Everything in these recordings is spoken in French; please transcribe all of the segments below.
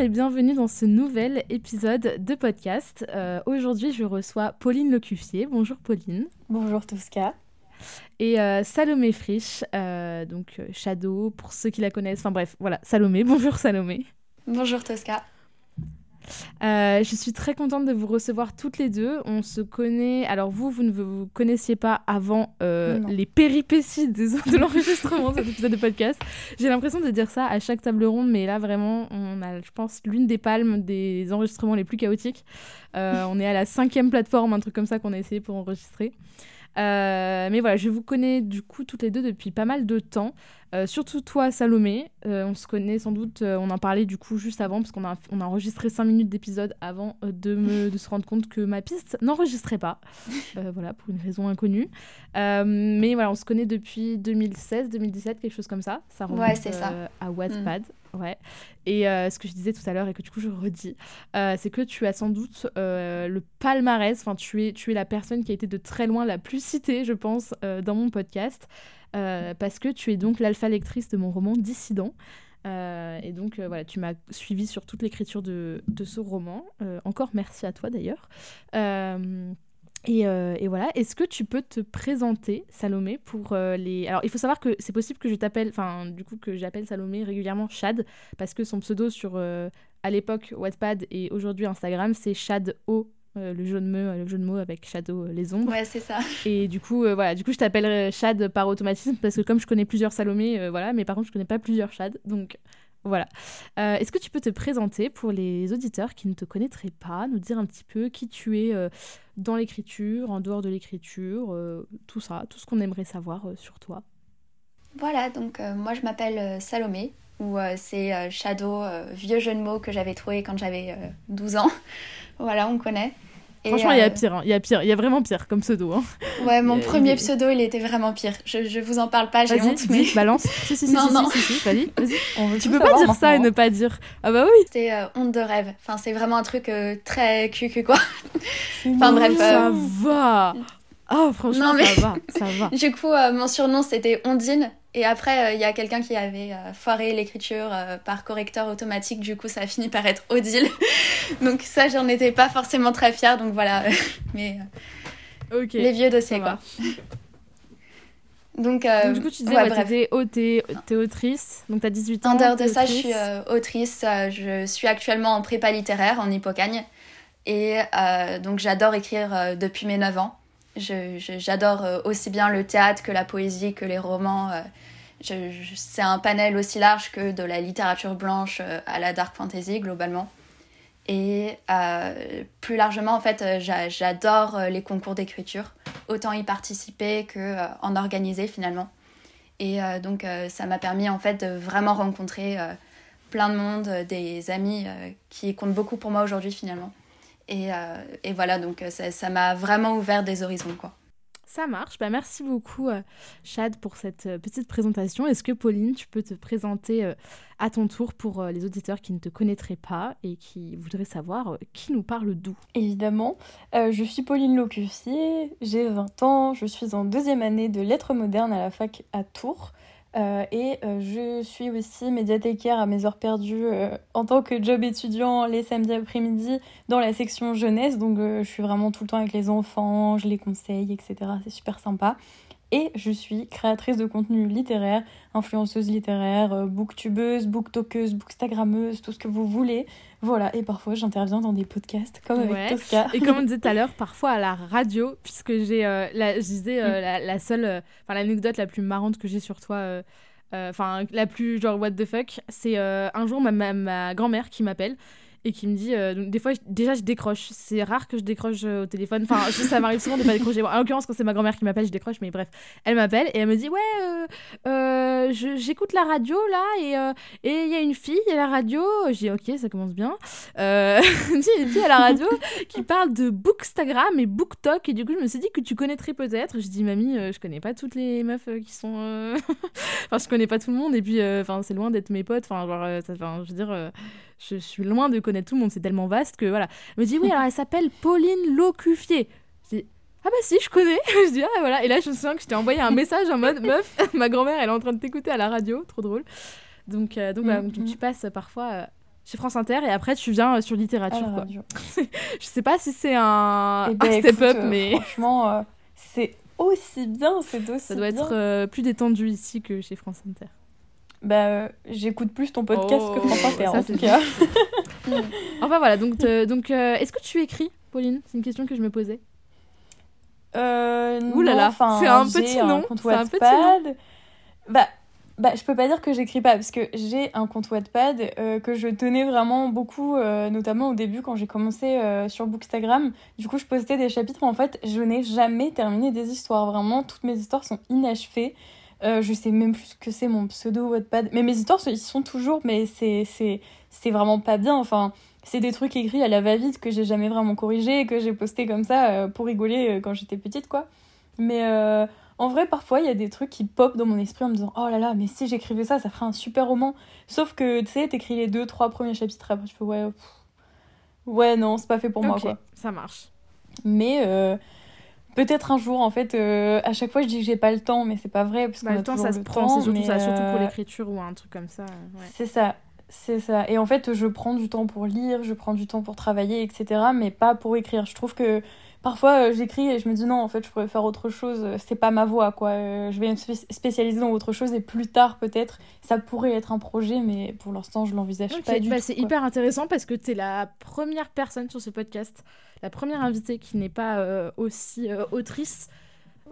et bienvenue dans ce nouvel épisode de podcast. Euh, aujourd'hui, je reçois Pauline Lecuffier. Bonjour Pauline. Bonjour Tosca. Et euh, Salomé Frisch, euh, donc Shadow, pour ceux qui la connaissent. Enfin bref, voilà, Salomé. Bonjour Salomé. Bonjour Tosca. Euh, je suis très contente de vous recevoir toutes les deux. On se connaît. Alors, vous, vous ne vous connaissiez pas avant euh, les péripéties de l'enregistrement de cet épisode de podcast. J'ai l'impression de dire ça à chaque table ronde, mais là, vraiment, on a, je pense, l'une des palmes des enregistrements les plus chaotiques. Euh, on est à la cinquième plateforme, un truc comme ça qu'on a essayé pour enregistrer. mais voilà, je vous connais du coup toutes les deux depuis pas mal de temps. Euh, surtout toi, Salomé. Euh, on se connaît sans doute, euh, on en parlait du coup juste avant, parce qu'on a, on a enregistré 5 minutes d'épisode avant de, me, de se rendre compte que ma piste n'enregistrait pas. voilà, pour une raison inconnue. mais voilà, on se connaît depuis 2016, 2017, quelque chose comme ça. Ça remonte ouais, ça. à Wattpad. Mm. Ouais. Et ce que je disais tout à l'heure et que du coup je redis, c'est que tu as sans doute le palmarès, enfin tu es, tu es la personne qui a été de très loin la plus citée, je pense, dans mon podcast. Euh, parce que tu es donc l'alpha lectrice de mon roman Dissident. Euh, et donc euh, voilà, tu m'as suivi sur toute l'écriture de, ce roman. encore merci à toi d'ailleurs. Et, et, voilà, est-ce que tu peux te présenter, Salomé, pour les... Alors, il faut savoir que c'est possible que je t'appelle, enfin, du coup, que j'appelle Salomé régulièrement Chad, parce que son pseudo sur, à l'époque, Wattpad et aujourd'hui Instagram, c'est Chad O euh, le, jeu de mots, le jeu de mots avec Shadow euh, les ombres. Ouais, c'est ça. Et du coup, euh, voilà, du coup, je t'appelle Chad par automatisme parce que comme je connais plusieurs Salomé, voilà, mais par contre, je connais pas plusieurs Chad, donc voilà. Est-ce que tu peux te présenter pour les auditeurs qui ne te connaîtraient pas, nous dire un petit peu qui tu es dans l'écriture, en dehors de l'écriture, tout ça, tout ce qu'on aimerait savoir sur toi? Voilà, donc moi je m'appelle Salomé, ou c'est Shadow, vieux jeu de mots que j'avais trouvé quand j'avais 12 ans. Voilà, on connaît. Franchement, il y a euh, pire, hein. il y a pire, il y a vraiment pire comme pseudo. Hein. Ouais, mon premier pseudo, il était vraiment pire. Je, je vous en parle pas, j'ai honte. Mais... balance. Si, si, si, non, si, non. si, si, vas-y, vas-y. Tu peux pas dire ça et ne pas dire. Ah bah oui. C'est euh, honte de rêve. Enfin, c'est vraiment un truc euh, très cucu, quoi. enfin, bref. Ça va. Ah, franchement, ça va, ça va. du coup, mon surnom, c'était Ondine. Et après, euh, il y a quelqu'un qui avait euh, foiré l'écriture euh, par correcteur automatique, du coup ça a fini par être Odile. donc ça, j'en étais pas forcément très fière, donc voilà. Mais les vieux dossiers, quoi. Donc, du coup, tu disais, ouais, t'es, t'es autrice, donc t'as 18 ans. En dehors de ça, je suis autrice. je suis actuellement en prépa littéraire en Hippocagne. Et donc, j'adore écrire depuis mes 9 ans. J'adore euh, aussi bien le théâtre que la poésie, que les romans. Euh, c'est un panel aussi large que de la littérature blanche euh, à la dark fantasy globalement. Et plus largement, en fait, j'adore les concours d'écriture, autant y participer que en organiser finalement. Et donc, ça m'a permis en fait de vraiment rencontrer plein de monde, des amis qui comptent beaucoup pour moi aujourd'hui finalement. Euh, et, voilà, donc euh, ça m'a vraiment ouvert des horizons, quoi. Ça marche. Bah, merci beaucoup, euh, Chad, pour cette petite présentation. Est-ce que, Pauline, tu peux te présenter à ton tour pour les auditeurs qui ne te connaîtraient pas et qui voudraient savoir qui nous parle d'où? Évidemment. je suis Pauline Locussier, j'ai 20 ans, je suis en deuxième année de lettres modernes à la fac à Tours. Euh, et euh, je suis aussi médiathécaire à mes heures perdues euh, en tant que job étudiant les samedis après-midi dans la section jeunesse. Donc je suis vraiment tout le temps avec les enfants, je les conseille, etc. C'est super sympa. Et je suis créatrice de contenu littéraire, influenceuse littéraire, booktubeuse, booktokeuse, bookstagrammeuse, tout ce que vous voulez. Voilà, et parfois j'interviens dans des podcasts comme avec Tosca. Et comme on disait tout à l'heure, parfois à la radio, puisque j'ai, euh, la, je disais, euh, mm. la, seule, euh, enfin l'anecdote la plus marrante que j'ai sur toi, enfin la plus genre what the fuck, c'est un jour ma, ma, ma grand-mère qui m'appelle et qui me dit euh, des fois déjà je décroche. C'est rare que je décroche euh, au téléphone. Enfin ça m'arrive souvent de pas décrocher. En l'occurrence quand c'est ma grand-mère qui m'appelle je décroche mais bref. Elle m'appelle et elle me dit ouais euh, j'écoute la radio là et et il y a une fille à la radio. Je dis ok ça commence bien. Il y a une fille à la radio qui parle de Bookstagram et BookTok. Et du coup je me suis dit que tu connaîtrais peut-être. Je dis mamie je connais pas toutes les meufs qui sont enfin je connais pas tout le monde. Et puis enfin c'est loin d'être mes potes. Enfin genre je veux dire je suis loin de connaître tout le monde, c'est tellement vaste que voilà. Elle me dit oui, alors elle s'appelle Pauline Locufier. Je dis ah bah si, je connais. je dis ah voilà. Et là, je me souviens que je t'ai envoyé un message en mode meuf, ma grand-mère, elle est en train de t'écouter à la radio, trop drôle. Donc euh, donc voilà, tu, passes parfois euh, chez France Inter et après tu viens euh, sur littérature quoi. je sais pas si c'est un, eh ben, step up, mais franchement, c'est aussi bien, c'est aussi. Ça doit être plus détendu ici que chez France Inter. Bah, euh, j'écoute plus ton podcast que France Inter, en tout cas. enfin voilà, donc, donc euh, est-ce que tu écris, Pauline? C'est une question que je me posais. Euh, Ouh là là, c'est un petit nom. C'est un petit nom. Bah, bah, je peux pas dire que j'écris pas, parce que j'ai un compte Wattpad euh, que je tenais vraiment beaucoup, notamment au début quand j'ai commencé sur Bookstagram. Du coup, je postais des chapitres, en fait, je n'ai jamais terminé des histoires. Vraiment, toutes mes histoires sont inachevées. Euh, je sais même plus ce que c'est mon pseudo Wattpad. Mais mes histoires, ils sont toujours, mais c'est, vraiment pas bien. Enfin, c'est des trucs écrits à la va-vite que j'ai jamais vraiment corrigé, que j'ai posté comme ça euh, pour rigoler euh, quand j'étais petite, quoi. Mais en vrai, parfois, il y a des trucs qui pop dans mon esprit en me disant Oh là là, mais si j'écrivais ça, ça ferait un super roman. Sauf que, tu sais, t'écris les deux, trois premiers chapitres, après tu fais Ouais, ouais, non, c'est pas fait pour moi, quoi. Ça marche. Mais Peut-être un jour, en fait, euh, à chaque fois je dis que j'ai pas le temps, mais c'est pas vrai. Parce bah, le temps, ça se prend, c'est surtout, ça, surtout pour euh, l'écriture ou un truc comme ça. C'est ça, c'est ça. Et en fait, je prends du temps pour lire, je prends du temps pour travailler, etc., mais pas pour écrire. Je trouve que parfois euh, j'écris et je me dis non, en fait, je pourrais faire autre chose, c'est pas ma voie, quoi. je vais me spécialiser dans autre chose et plus tard, peut-être, ça pourrait être un projet, mais pour l'instant, je l'envisage pas du bah, tout. C'est hyper intéressant parce que tu es la première personne sur ce podcast la première invitée qui n'est pas euh, aussi euh, autrice.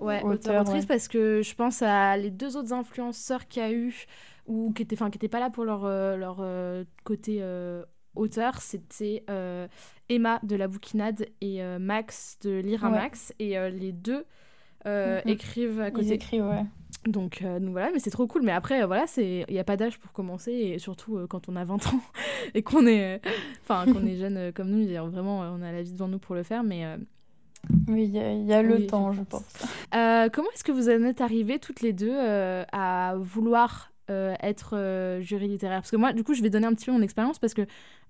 Ouais, auteur, autrice, parce que je pense à les deux autres influenceurs qu'il y a eu, ou qui n'étaient qui pas là pour leur, euh, leur côté auteur, c'était Emma de la bouquinade et Max de Lire un Max. Et les deux mm-hmm. écrivent à côté. Ils écrivent, ouais. Donc, donc, voilà, mais c'est trop cool. Mais après, voilà, il n'y a pas d'âge pour commencer, et surtout quand on a 20 ans et qu'on est, enfin, qu'on est jeune comme nous, vraiment, on a la vie devant nous pour le faire. Mais oui, il y a, le temps, je pense. Euh, comment est-ce que vous en êtes arrivées toutes les deux euh, à vouloir euh, être jury littéraire? Parce que moi, du coup, je vais donner un petit peu mon expérience parce que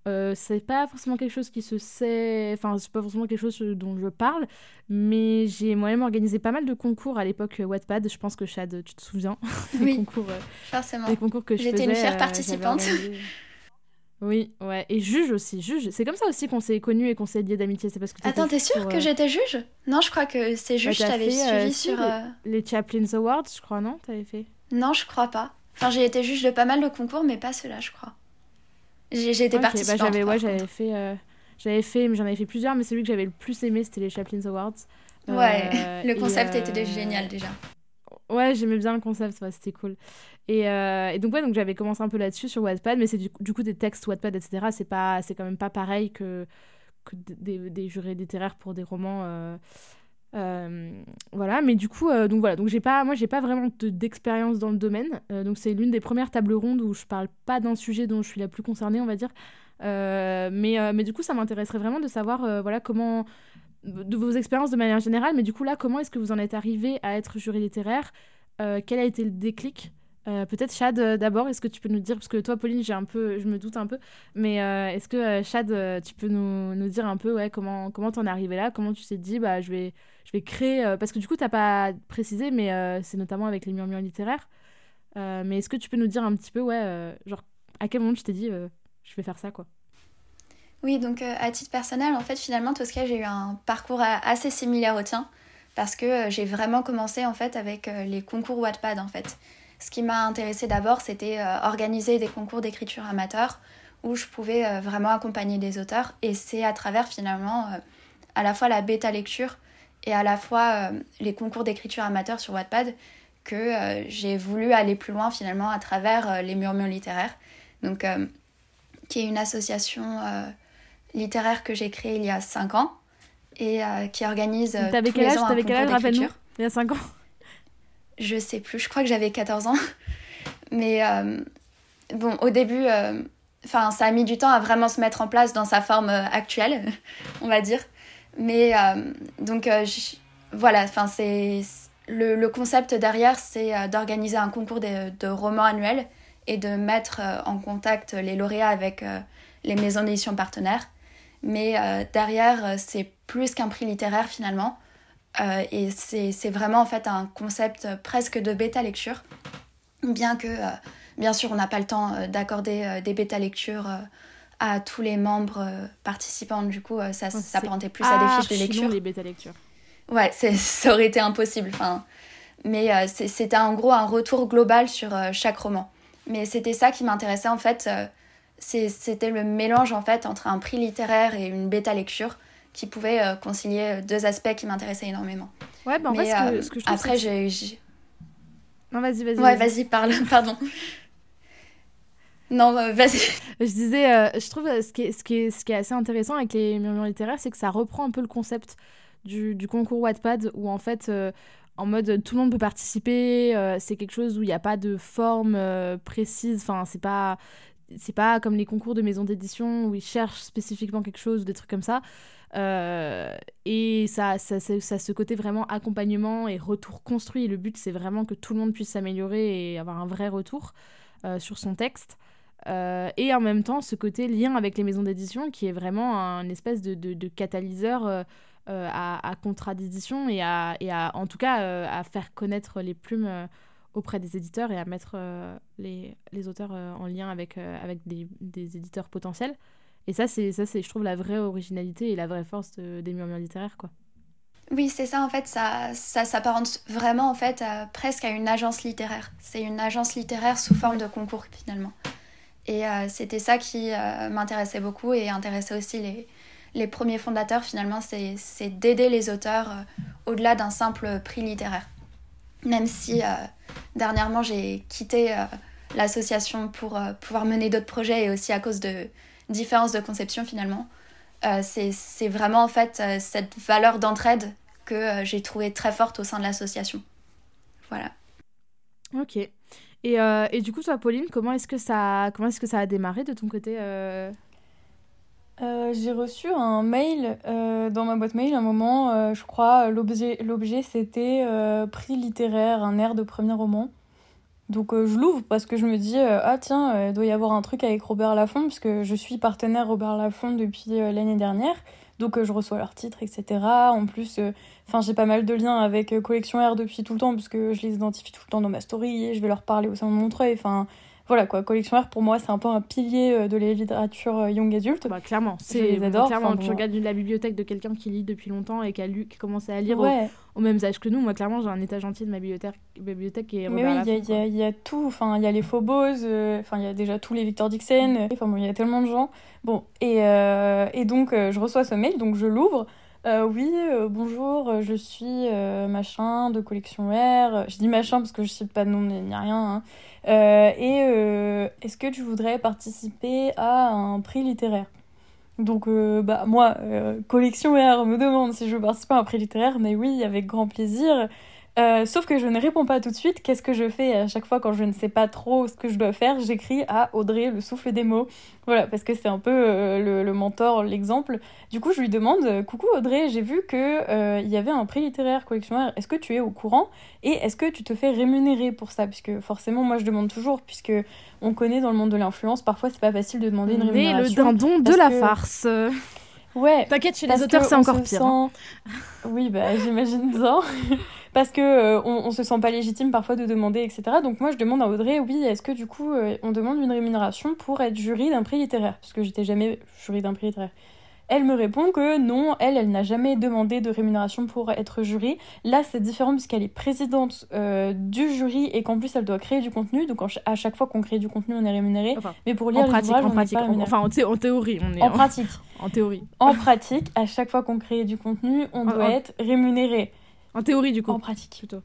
c'est pas forcément quelque chose qui se sait, enfin, c'est pas forcément quelque chose dont je parle, mais j'ai moi-même organisé pas mal de concours à l'époque Wattpad. Je pense que Chad, tu te souviens Oui, concours, forcément. Les concours que je J'étais une chère participante. Oui, ouais. Et juge aussi. Juge. C'est comme ça aussi qu'on s'est connus et qu'on s'est liés d'amitié. C'est parce que Attends, t'es sûr que euh, j'étais juge? Non, je crois que c'est bah, juge. je t'avais suivi euh, sur. Euh, les, Chaplin Awards, je crois, non T'avais fait? Non, je crois pas. Enfin, j'ai été juge de pas mal de concours, mais pas ceux-là, je crois. J'ai été okay, bah, ouais, j'avais fait, j'avais fait, j'en avais fait plusieurs, mais celui que j'avais le plus aimé, c'était les Chaplin Awards. Ouais, le concept était génial déjà. Ouais, j'aimais bien le concept, c'était cool. Et, euh, et, donc, ouais, donc j'avais commencé un peu là-dessus sur Wattpad, mais c'est du, du, coup des textes Wattpad, etc. C'est, pas, c'est quand même pas pareil que, que des, des jurés littéraires pour des romans. Euh, euh, voilà, mais du coup, donc voilà, donc j'ai pas, moi j'ai pas vraiment d'expérience dans le domaine. donc c'est l'une des premières tables rondes où je parle pas d'un sujet dont je suis la plus concernée, on va dire. mais, mais du coup, ça m'intéresserait vraiment de savoir voilà, comment de vos expériences de manière générale, mais du coup là, comment est-ce que vous en êtes arrivé à être jury littéraire? Euh, Quel a été le déclic? Euh, Peut-être Chad euh, d'abord, est-ce que tu peux nous dire, parce que toi Pauline, j'ai un peu, je me doute un peu, mais est-ce que Chad, tu peux nous, nous, dire un peu ouais, comment comment t'en es arrivé là? Comment tu t'es dit, bah, je, vais, je vais créer, parce que du coup, t'as pas précisé, mais c'est notamment avec les murmures littéraires. mais est-ce que tu peux nous dire un petit peu, ouais, genre, à quel moment tu t'es dit, je vais faire ça, quoi? Oui, donc euh, à titre personnel, en fait, finalement, Tosca, j'ai eu un parcours assez similaire au tien parce que euh, j'ai vraiment commencé en fait avec euh, les concours Wattpad en fait. Ce qui m'a intéressé d'abord, c'était organiser des concours d'écriture amateur où je pouvais vraiment accompagner des auteurs et c'est à travers finalement à la fois la bêta lecture et à la fois les concours d'écriture amateur sur Wattpad que j'ai voulu aller plus loin finalement à travers les murmures littéraires. Donc qui est une association littéraire que j'ai créé il y a 5 ans et qui organise. T'avais quel âge T'avais quel âge Rappelle-nous. Il y a 5 ans? Je sais plus, je crois que j'avais 14 ans. Mais bon, au début, enfin, ça a mis du temps à vraiment se mettre en place dans sa forme actuelle, on va dire. Mais donc, voilà, enfin, c'est le, concept derrière, c'est euh, d'organiser un concours de, romans annuels et de mettre euh, en contact les lauréats avec euh, les maisons d'édition partenaires. Mais derrière, c'est plus qu'un prix littéraire finalement. Et c'est vraiment en fait un concept presque de bêta lecture. Bien que, bien sûr, on n'a pas le temps d'accorder des bêta lectures à tous les membres participants. Du coup, ça s'apparentait plus à des fiches de lecture. les bêta lectures. Ouais, ça aurait été impossible. Enfin, mais euh, c'était en gros un retour global sur euh, chaque roman. Mais c'était ça qui m'intéressait en fait. Euh, c'était le mélange en fait entre un prix littéraire et une bêta lecture qui pouvait concilier deux aspects qui m'intéressaient énormément. Ouais, bah en fait, ce que, je Après, j'ai. Non, vas-y, vas-y. Ouais, vas-y, parle, pardon. Non, vas-y. Je disais, je trouve ce qui, est, ce, qui est, ce qui est assez intéressant avec les murmures littéraires, c'est que ça reprend un peu le concept du, du concours Wattpad, où en fait, en mode tout le monde peut participer, euh, c'est quelque chose où il n'y a pas de forme euh, précise, enfin c'est pas c'est pas comme les concours de maison d'édition où ils cherchent spécifiquement quelque chose ou des trucs comme ça. Euh, et ça, ça, ça, ce côté vraiment accompagnement et retour construit. Le but, c'est vraiment que tout le monde puisse s'améliorer et avoir un vrai retour sur son texte. et en même temps, ce côté lien avec les maisons d'édition qui est vraiment un espèce de, de, de catalyseur euh, à, contradiction et à, et à, en tout cas, euh, à faire connaître les plumes euh, auprès des éditeurs et à mettre les, les, auteurs en lien avec, avec des, éditeurs potentiels. Et ça, c'est, ça c'est, je trouve, la vraie originalité et la vraie force des murmures littéraires. Quoi. Oui, c'est ça, en fait, ça, ça s'apparente vraiment, en fait, presque à une agence littéraire. C'est une agence littéraire sous forme de concours, finalement. Et c'était ça qui m'intéressait beaucoup et intéressait aussi les, les premiers fondateurs, finalement, c'est d'aider les auteurs euh, au-delà d'un simple prix littéraire. Même si euh, dernièrement j'ai quitté euh, l'association pour pouvoir mener d'autres projets et aussi à cause de différences de conception finalement, c'est vraiment en fait cette valeur d'entraide que j'ai trouvée très forte au sein de l'association. Voilà. Ok. Et, et, du coup, toi, Pauline, comment est-ce que ça, est-ce que ça a démarré de ton côté euh, j'ai reçu un mail euh, dans ma boîte mail un moment, euh, je crois, l'objet, c'était prix littéraire, un air de premier roman. Donc je l'ouvre parce que je me dis, ah tiens, il doit y avoir un truc avec Robert Laffont, puisque je suis partenaire Robert Laffont depuis l'année dernière. Donc je reçois leurs titres, etc. En plus, enfin j'ai pas mal de liens avec Collection R depuis tout le temps, puisque je les identifie tout le temps dans ma story, et je vais leur parler au sein de mon Montreuil. Enfin, voilà quoi, Collection R pour moi c'est un peu un pilier euh, de la littérature euh, young adulte. Bah, clairement, c'est Clairement, tu regardes la bibliothèque de quelqu'un qui lit depuis longtemps et qui a lu, qui commencé à lire au, même âge que nous. Moi clairement j'ai un étage entier de ma bibliothèque, bibliothèque est Mais oui, il y, a tout. Enfin il y a les Phobos, euh, enfin il y a déjà tous les Victor Dixon. Enfin bon il y a tellement de gens. Bon et, et donc je reçois ce mail donc je l'ouvre. oui, bonjour, je suis machin de collection R. Je dis machin parce que je cite pas de nom ni rien. Hein. Euh, et euh, est-ce que tu voudrais participer à un prix littéraire? Donc, euh, bah, moi, Collection R me demande si je veux participer à un prix littéraire, mais oui, avec grand plaisir. Euh, sauf que je ne réponds pas tout de suite. Qu'est-ce que je fais à chaque fois quand je ne sais pas trop ce que je dois faire? J'écris à Audrey le souffle des mots. Voilà, parce que c'est un peu euh, le, mentor, l'exemple. Du coup, je lui demande euh, Coucou Audrey, j'ai vu qu'il il y avait un prix littéraire collectionneur. Est-ce que tu es au courant? Et est-ce que tu te fais rémunérer pour ça? Puisque forcément, moi je demande toujours, puisque on connaît dans le monde de l'influence, parfois c'est pas facile de demander une rémunération. Mais le dindon de la farce Ouais. T'inquiète, chez les auteurs, c'est encore pire. Hein. Oui, bah, j'imagine bien. Parce que euh, on, se sent pas légitime parfois de demander, etc. Donc moi, je demande à Audrey, oui, est-ce que du coup, euh, on demande une rémunération pour être jury d'un prix littéraire? Parce que j'étais jamais jury d'un prix littéraire. Elle me répond que non, elle, elle n'a jamais demandé de rémunération pour être jury. Là, c'est différent puisqu'elle est présidente euh, du jury et qu'en plus, elle doit créer du contenu. Donc, à chaque fois qu'on crée du contenu, on est rémunéré. mais pour lire en pratique, en pratique, enfin en, théorie, on est en, pratique. En théorie. En pratique, à chaque fois qu'on crée du contenu, on doit être rémunéré. En théorie, du coup. En pratique. Plutôt.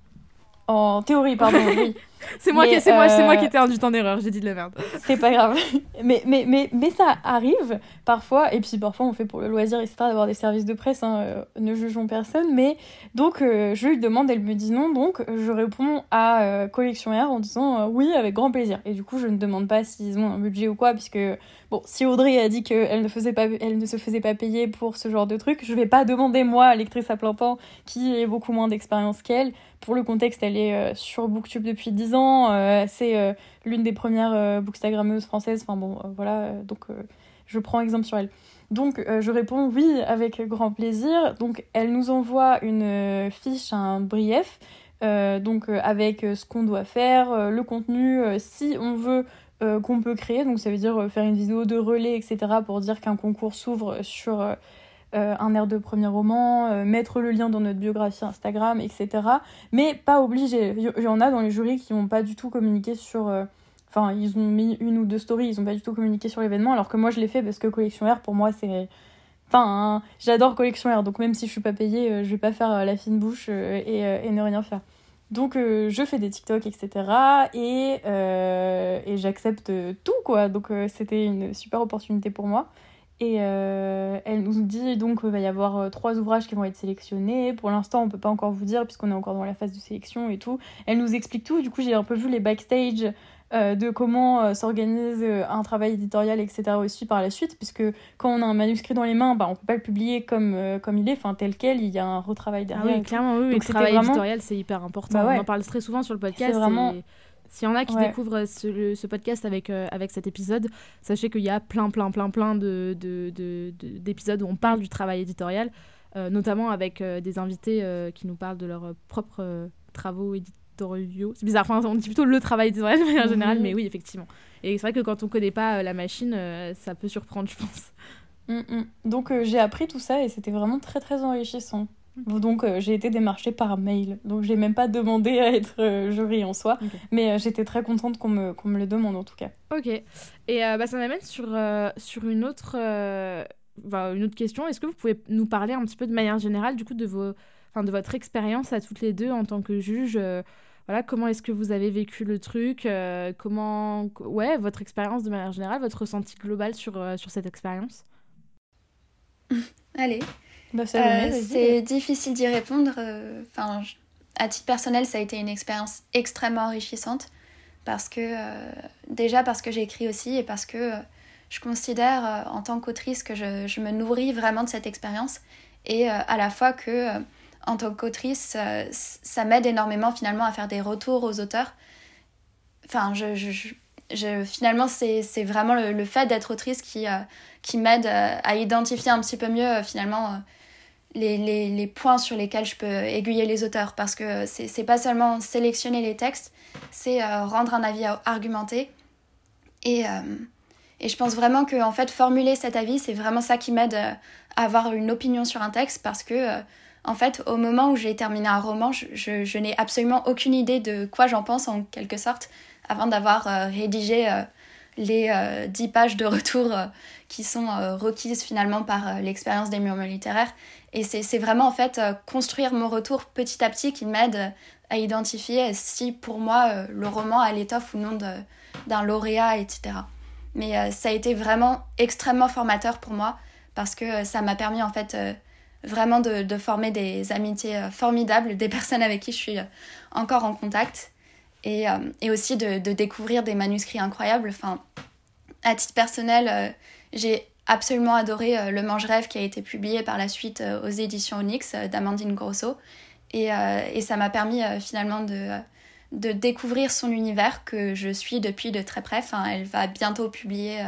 En théorie, pardon, oui. c'est moi, qui, c'est moi, c'est moi qui étais induite en erreur, j'ai dit de la merde. C'est pas grave. Mais, mais, mais, mais ça arrive parfois, et puis parfois on fait pour le loisir, etc., d'avoir des services de presse, hein, euh, ne jugeons personne. Mais donc euh, je lui demande, elle me dit non, donc je réponds à euh, Collection R en disant oui, avec grand plaisir. Et du coup, je ne demande pas s'ils ont un budget ou quoi, puisque bon, si Audrey a dit qu'elle ne, faisait pas, elle ne se faisait pas payer pour ce genre de truc, je vais pas demander moi, lectrice à plein temps, qui ait beaucoup moins d'expérience qu'elle, pour le contexte, elle est euh, sur Booktube depuis 10 Euh, c'est euh, l'une des premières bookstagrammeuses françaises. Enfin bon, voilà, donc je prends exemple sur elle. Donc je réponds oui avec grand plaisir. Donc elle nous envoie une fiche, un brief, donc avec ce qu'on doit faire, le contenu, si on veut qu'on peut créer. Donc ça veut dire faire une vidéo de relais, etc. pour dire qu'un concours s'ouvre sur euh, un air de premier roman, euh, mettre le lien dans notre biographie Instagram, etc. Mais pas obligé. Il y en a dans les jurys qui n'ont pas du tout communiqué sur. Euh, enfin, ils ont mis une ou deux stories, ils n'ont pas du tout communiqué sur l'événement, alors que moi je l'ai fait parce que Collection R, pour moi, c'est. Enfin, hein, j'adore Collection R, donc même si je suis pas payée, je vais pas faire la fine bouche et, et, ne rien faire. Donc je fais des TikTok, etc. Et, et j'accepte tout, quoi. Donc c'était une super opportunité pour moi. Et euh, elle nous dit donc qu'il va y avoir euh, trois ouvrages qui vont être sélectionnés. Pour l'instant, on peut pas encore vous dire puisqu'on est encore dans la phase de sélection et tout. Elle nous explique tout. Du coup, j'ai un peu vu les backstage euh, de comment s'organise un travail éditorial, etc. aussi par la suite. Puisque quand on a un manuscrit dans les mains, bah, on peut pas le publier comme, comme il est, enfin tel quel. Il y a un retravail derrière. Ah oui, clairement, oui. le travail éditorial, c'est hyper important. Bah on en parle très souvent sur le podcast. C'est vraiment. S'il y en a qui découvrent ce, podcast avec, euh, avec cet épisode, sachez qu'il y a plein, plein, plein, plein d'épisodes de, de, où on parle du travail éditorial, euh, notamment avec euh, des invités qui nous parlent de leurs propres travaux éditoriaux. C'est bizarre, enfin, on dit plutôt le travail éditorial de manière générale, mais oui, effectivement. Et c'est vrai que quand on ne connaît pas la machine, ça peut surprendre, je pense. Mm, mm. Donc j'ai appris tout ça et c'était vraiment très, très enrichissant. Donc euh, j'ai été démarchée par mail. Donc j'ai même pas demandé à être euh, jury en soi. Mais euh, j'étais très contente qu'on me, qu'on me le demande en tout cas. Ok. Et bah, ça m'amène sur, sur une, autre, une autre question. Est-ce que vous pouvez nous parler un petit peu de manière générale du coup de, vos, de votre expérience à toutes les deux en tant que juge voilà, comment est-ce que vous avez vécu le truc Comment, ouais, votre expérience de manière générale, votre ressenti global sur, sur cette expérience? Allez, bah, euh, c'est difficile d'y répondre. Euh, enfin, à titre personnel, ça a été une expérience extrêmement enrichissante parce que euh, déjà parce que j'écris aussi et parce que je considère en tant qu'autrice que je, je, me nourris vraiment de cette expérience et à la fois que en tant qu'autrice, ça m'aide énormément finalement à faire des retours aux auteurs. Enfin, je, je, je finalement, c'est vraiment le, le fait d'être autrice qui, qui m'aide à identifier un petit peu mieux finalement les, les, points sur lesquels je peux aiguiller les auteurs parce que c'est pas seulement sélectionner les textes, c'est euh, rendre un avis argumenté. Et, euh, et je pense vraiment que en fait, formuler cet avis, c'est vraiment ça qui m'aide euh, à avoir une opinion sur un texte parce que en fait, au moment où j'ai terminé un roman, je, je n'ai absolument aucune idée de quoi j'en pense en quelque sorte avant d'avoir rédigé les dix pages de retour qui sont requises finalement par l'expérience des murmures littéraires. Et c'est vraiment en fait euh, construire mon retour petit à petit qui m'aide à identifier si pour moi euh, le roman a l'étoffe ou non d'un lauréat, etc. Mais euh, ça a été vraiment extrêmement formateur pour moi parce que ça m'a permis en fait vraiment de, de, former des amitiés formidables, des personnes avec qui je suis encore en contact et, et aussi de, découvrir des manuscrits incroyables. Enfin, à titre personnel, j'ai absolument adoré euh, Le Mange-Rêve qui a été publié par la suite euh, aux éditions Onyx euh, d'Amandine Grosso. Et, et ça m'a permis finalement de, de découvrir son univers que je suis depuis de très près. Enfin, elle va bientôt publier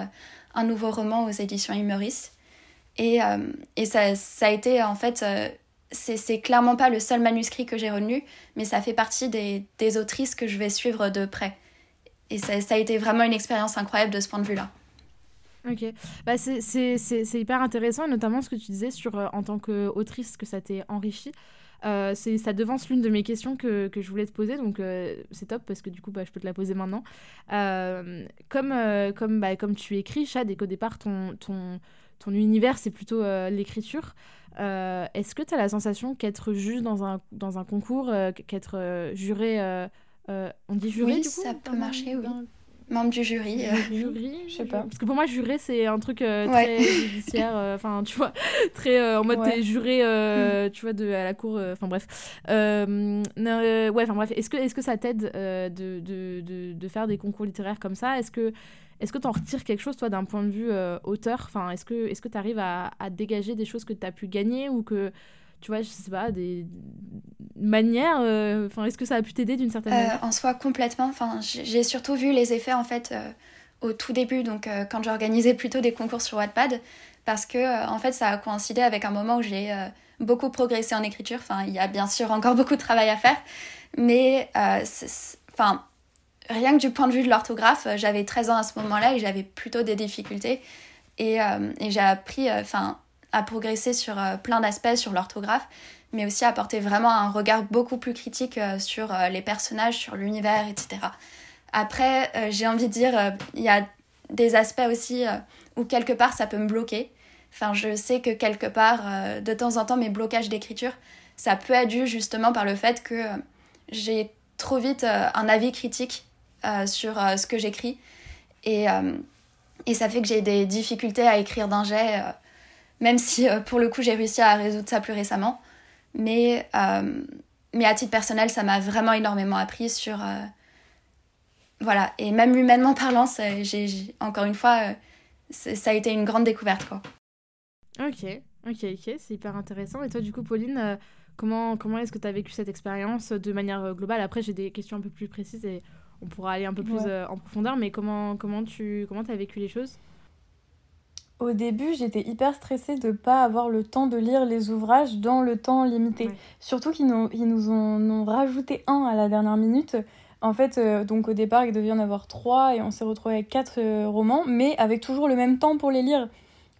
un nouveau roman aux éditions Imeris. Et, et ça, ça, a été en fait, c'est clairement pas le seul manuscrit que j'ai retenu, mais ça fait partie des, des, autrices que je vais suivre de près. Et ça, a été vraiment une expérience incroyable de ce point de vue-là. Ok, bah, c'est hyper intéressant, et notamment ce que tu disais sur, euh, en tant qu'autrice, que ça t'est enrichi. Euh, ça devance l'une de mes questions que, que, je voulais te poser, donc euh, c'est top parce que du coup bah, je peux te la poser maintenant. Euh, comme, comme, bah, comme tu écris, Chad, et qu'au départ ton, ton, ton univers c'est plutôt l'écriture, est-ce que tu as la sensation qu'être juge dans un, dans un concours, qu'être juré on dit jury oui, du coup ça peut marcher, oui. Membre du jury. Jury, je sais pas. Parce que pour moi, juré, c'est un truc très judiciaire. Enfin, tu vois, très en mode t'es juré, mm. tu vois, de, à la cour. Enfin, bref. ouais, enfin, bref. Est-ce que, est -ce que ça t'aide de, de, de, de, faire des concours littéraires comme ça? Est-ce que est-ce que tu en retires quelque chose, toi, d'un point de vue euh, auteur? Enfin, Est-ce que tu arrives à, dégager des choses que tu as pu gagner ou que, tu vois, je sais pas, des manières euh, Est-ce que ça a pu t'aider d'une certaine euh, manière En soi, complètement. J'ai surtout vu les effets, en fait, au tout début, donc quand j'organisais plutôt des concours sur Wattpad, parce que, en fait, ça a coïncidé avec un moment où j'ai beaucoup progressé en écriture. Enfin, il y a bien sûr encore beaucoup de travail à faire, mais, enfin rien que du point de vue de l'orthographe, euh, j'avais 13 ans à ce moment-là et j'avais plutôt des difficultés. Et, euh, et j'ai appris euh, à progresser sur plein d'aspects sur l'orthographe, mais aussi à apporter vraiment un regard beaucoup plus critique sur les personnages, sur l'univers, etc. Après, j'ai envie de dire, il y a des aspects aussi où quelque part ça peut me bloquer. Enfin, je sais que quelque part, de temps en temps, mes blocages d'écriture, ça peut être dû justement par le fait que j'ai trop vite un avis critique sur euh, ce que j'écris. Et, euh, et ça fait que j'ai des difficultés à écrire d'un jet, même si pour le coup j'ai réussi à résoudre ça plus récemment. Mais, mais à titre personnel, ça m'a vraiment énormément appris sur. voilà, et même humainement parlant, j'ai, encore une fois, ça a été une grande découverte. Quoi. Ok, ok, ok, c'est hyper intéressant. Et toi, du coup, Pauline, comment, comment est-ce que tu as vécu cette expérience de manière globale? Après, j'ai des questions un peu plus précises et on pourra aller un peu plus euh, en profondeur, mais comment, comment tu comment as vécu les choses? Au début, j'étais hyper stressée de ne pas avoir le temps de lire les ouvrages dans le temps limité. Surtout qu'ils nous, ils nous en ont rajouté un à la dernière minute. En fait, euh, donc au départ, il devait y en avoir trois et on s'est retrouvé avec quatre euh, romans, mais avec toujours le même temps pour les lire.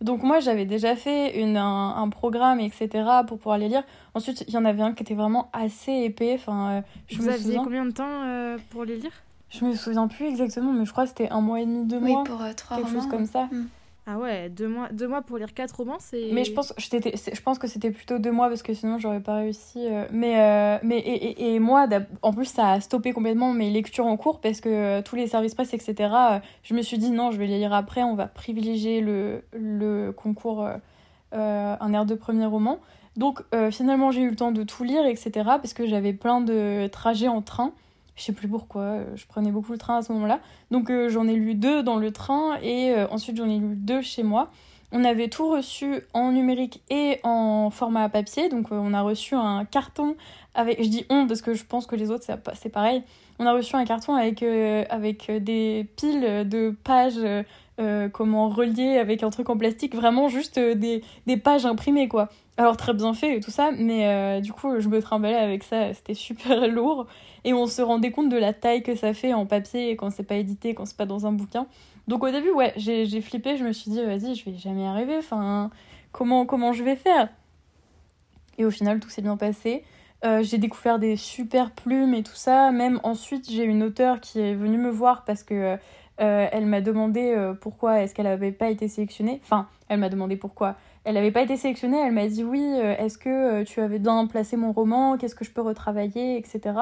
Donc moi, j'avais déjà fait une, un, programme, etc., pour pouvoir les lire. Ensuite, il y en avait un qui était vraiment assez épais. Enfin, je Vous aviez combien de temps pour les lire? Je me souviens plus exactement, mais je crois que c'était un mois et demi, deux mois. pour euh, trois Quelque chose comme ça. Hmm. Ah ouais, deux mois, deux mois pour lire quatre romans, c'est... Mais je pense, je, je pense que c'était plutôt deux mois parce que sinon j'aurais pas réussi. Euh. Mais, euh, mais et, et, moi, en plus, ça a stoppé complètement mes lectures en cours parce que tous les services presse, etc., je me suis dit non, je vais les lire après, on va privilégier le, le concours Un air de premier roman. Donc finalement, j'ai eu le temps de tout lire, etc., parce que j'avais plein de trajets en train. Je sais plus pourquoi, euh, je prenais beaucoup le train à ce moment-là. Donc euh, j'en ai lu deux dans le train et euh, ensuite j'en ai lu deux chez moi. On avait tout reçu en numérique et en format papier. Donc on a reçu un carton avec, je dis on parce que je pense que les autres c'est pareil. On a reçu un carton avec, des piles de pages, comment relier avec un truc en plastique, vraiment juste des pages imprimées quoi. Alors très bien fait et tout ça, mais du coup je me trimballais avec ça, c'était super lourd et on se rendait compte de la taille que ça fait en papier quand c'est pas édité, quand c'est pas dans un bouquin. Donc au début, ouais, j'ai flippé, je me suis dit, vas-y, je vais jamais arriver, enfin, comment, comment je vais faire? Et au final, tout s'est bien passé. Euh, j'ai découvert des super plumes et tout ça. Même ensuite, j'ai une auteure qui est venue me voir parce que euh, elle m'a demandé euh, pourquoi est-ce qu'elle n'avait pas été sélectionnée. Enfin, elle m'a demandé pourquoi. Elle n'avait pas été sélectionnée. Elle m'a dit oui. est-ce que tu avais bien placé mon roman Qu'est-ce que je peux retravailler, etc.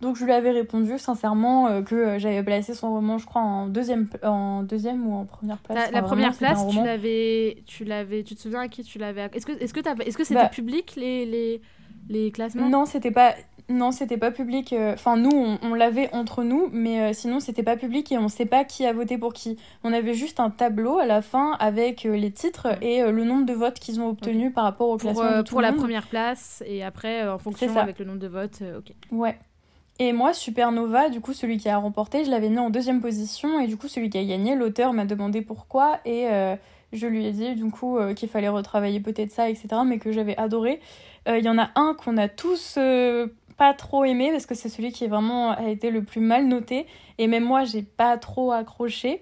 Donc je lui avais répondu sincèrement euh, que euh, j'avais placé son roman, je crois, en deuxième, en deuxième ou en première place. La, première place, tu l'avais, tu l'avais, tu te souviens à qui tu l'avais Est-ce que, est-ce que, est-ce que c'était bah public les, les, les classements? Non, c'était pas. Non, c'était pas public. Euh, enfin, nous, on, l'avait entre nous, mais sinon, c'était pas public et on sait pas qui a voté pour qui. On avait juste un tableau à la fin avec les titres et le nombre de votes qu'ils ont obtenu par rapport au classement de tout Pour la première place et après, en fonction avec le nombre de votes, ok. Ouais. Et moi, Supernova, du coup, celui qui a remporté, je l'avais mis en deuxième position. Et du coup, celui qui a gagné, l'auteur m'a demandé pourquoi. Et euh, je lui ai dit, du coup, euh, qu'il fallait retravailler peut-être ça, etc. Mais que j'avais adoré. Euh, il y en a un qu'on a tous pas trop aimé, parce que c'est celui qui est vraiment a été le plus mal noté. Et même moi, j'ai pas trop accroché.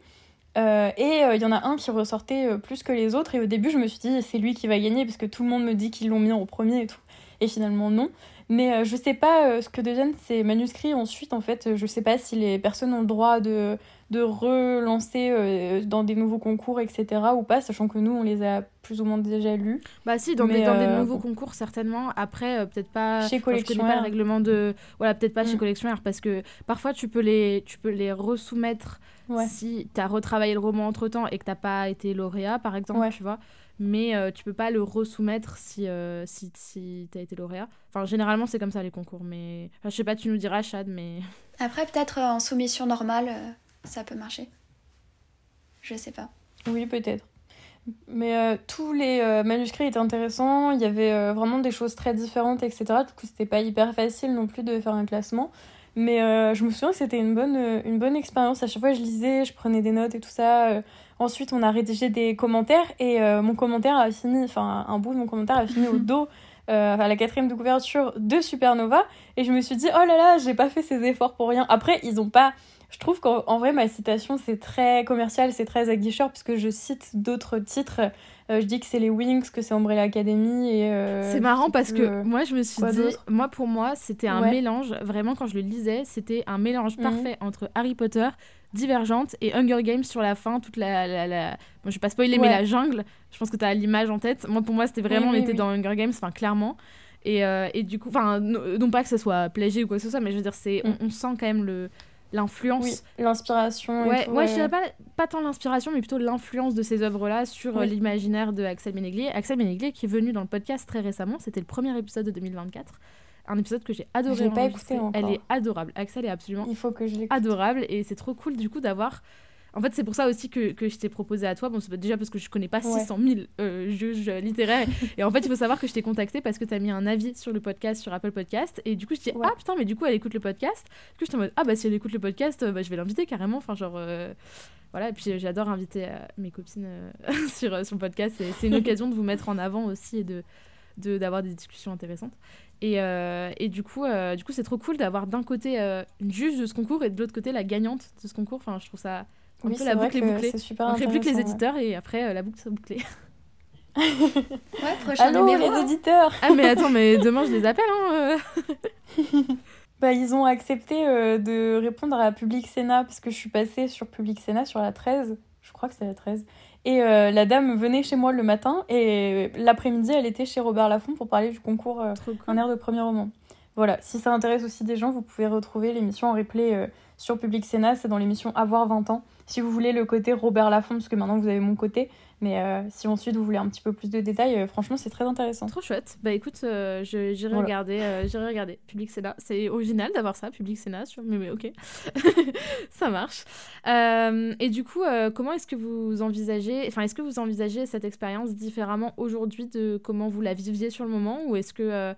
et il y en a un qui ressortait plus que les autres. Et au début, je me suis dit, c'est lui qui va gagner, parce que tout le monde me dit qu'ils l'ont mis en premier et tout. Et finalement, non. Mais je sais pas ce que deviennent ces manuscrits ensuite, en fait. Je sais pas si les personnes ont le droit de, de relancer dans des nouveaux concours, etc. ou pas, sachant que nous, on les a plus ou moins déjà lus. Bah si, dans, des, dans des, nouveaux concours, certainement. Après, peut-être pas... Chez Collection Je connais pas le règlement de... Voilà, peut-être pas chez mm. Collection parce que parfois, tu peux les, tu peux les resoumettre si tu as retravaillé le roman entre-temps et que tu pas été lauréat, par exemple, tu vois mais euh, tu peux pas le resoumettre si, euh, si, si tu as été lauréat. Enfin, généralement, c'est comme ça les concours, mais enfin, je sais pas, tu nous diras, Chad, mais. Après, peut-être euh, en soumission normale, ça peut marcher. Je sais pas. Oui, peut-être. Mais tous les manuscrits étaient intéressants, il y avait vraiment des choses très différentes, etc. Du coup, c'était pas hyper facile non plus de faire un classement. Mais je me souviens que c'était une bonne, une bonne expérience. À chaque fois, je lisais, je prenais des notes et tout ça. Ensuite, on a rédigé des commentaires et euh, mon commentaire a fini, enfin, un bout de mon commentaire a fini au dos, euh, à la quatrième de couverture de Supernova. Et je me suis dit, oh là là, j'ai pas fait ces efforts pour rien. Après, ils ont pas. Je trouve qu'en vrai, ma citation, c'est très commercial, c'est très aguicheur, puisque je cite d'autres titres. Euh, je dis que c'est les Wings, que c'est Umbrella Academy. et c'est marrant parce que moi, je me suis dit, moi, pour moi, c'était un mélange. Vraiment, quand je le lisais, c'était un mélange mhm. parfait entre Harry Potter divergente et Hunger Games sur la fin toute la, la, la... Bon, je vais pas spoiler mais la jungle je pense que tu as l'image en tête moi pour moi c'était vraiment on était dans Hunger Games enfin clairement et, euh, et du coup enfin non, pas que ce soit plagié ou quoi que ce soit mais je veux dire c'est on, mm. sent quand même le l'influence l'inspiration ouais moi je dirais pas, pas tant l'inspiration mais plutôt l'influence de ces œuvres là sur l'imaginaire de Axel Beneglier Axel Beneglier qui est venu dans le podcast très récemment c'était le premier épisode de 2024 un épisode que j'ai adoré. Pas écouté encore. Elle est adorable. Axel est absolument Il faut que je adorable et c'est trop cool du coup d'avoir. En fait, c'est pour ça aussi que, que je t'ai proposé à toi. Bon, c'est déjà parce que je connais pas 600 000 euh, juges littéraires. et en fait, il faut savoir que je t'ai contacté parce que tu as mis un avis sur le podcast sur Apple Podcast. Et du coup, je dis, ah putain, mais du coup, elle écoute le podcast. Du coup, je en mode, ah bah si elle écoute le podcast, euh, bah, je vais l'inviter carrément. Enfin, genre. Euh, voilà, et puis j'adore inviter mes copines sur, sur le podcast. C'est une occasion de vous mettre en avant aussi et de d'avoir des discussions intéressantes. Et, euh, et du coup, euh, du coup, c'est trop cool d'avoir d'un côté euh, une juge de ce concours et de l'autre côté la gagnante de ce concours. Enfin, je trouve ça un peu la boucle est bouclée. On ne plus que les éditeurs et après la boucle sera bouclée. ouais, prochain numéro. les éditeurs. ah mais attends, mais demain je les appelle. Hein, bah, ils ont accepté de répondre à Public Sénat parce que je suis passée sur Public Sénat sur la 13. Je crois que c'est la 13. Et euh, la dame venait chez moi le matin et l'après-midi, elle était chez Robert Laffont pour parler du concours euh, Un air de premier roman. Voilà, si ça intéresse aussi des gens, vous pouvez retrouver l'émission en replay euh, sur Public Sénat, c'est dans l'émission Avoir 20 ans. Si vous voulez le côté Robert Laffont, parce que maintenant vous avez mon côté, mais euh, si ensuite vous voulez un petit peu plus de détails, euh, franchement, c'est très intéressant. Trop chouette. Bah écoute, euh, j'irai regarder, j'irai regarder. Public Sénat, c'est original d'avoir ça, Public Sénat, sur... mais, mais ok, ça marche. et du coup, comment est-ce que vous envisagez, enfin, est-ce que vous envisagez cette expérience différemment aujourd'hui de comment vous la viviez sur le moment, ou est-ce que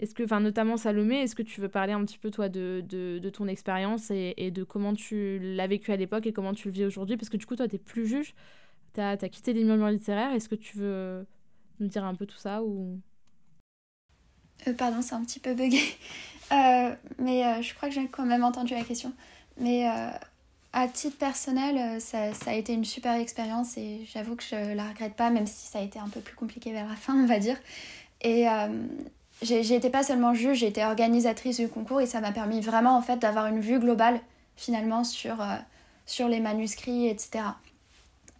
est-ce que, enfin, notamment Salomé, est-ce que tu veux parler un petit peu, toi, de, de, de ton expérience et, de comment tu l'as vécu à l'époque et comment tu le vis aujourd'hui? Parce que du coup, toi, tu plus juge. Tu as, quitté les murmures littéraires. Est-ce que tu veux nous dire un peu tout ça ou... Euh, pardon, c'est un petit peu bugué. Euh, mais euh, je crois que j'ai quand même entendu la question. Mais à titre personnel, ça, ça, a été une super expérience et j'avoue que je la regrette pas, même si ça a été un peu plus compliqué vers la fin, on va dire. Et été pas seulement juge, été organisatrice du concours et ça m'a permis vraiment en fait d'avoir une vue globale finalement sur, sur les manuscrits, etc.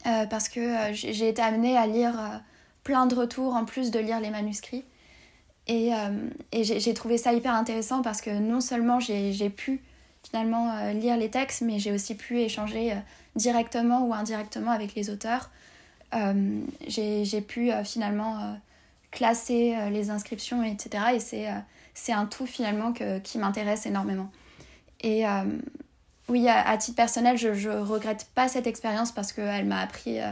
Euh, parce que euh, j'ai été amenée à lire euh, plein de retours en plus de lire les manuscrits. Et, et j'ai trouvé ça hyper intéressant parce que non seulement j'ai pu finalement lire les textes, mais j'ai aussi pu échanger directement ou indirectement avec les auteurs. j'ai pu finalement classer les inscriptions, etc. Et c'est un tout finalement que, qui m'intéresse énormément. Et oui, à, titre personnel, je, je regrette pas cette expérience parce qu'elle m'a appris euh,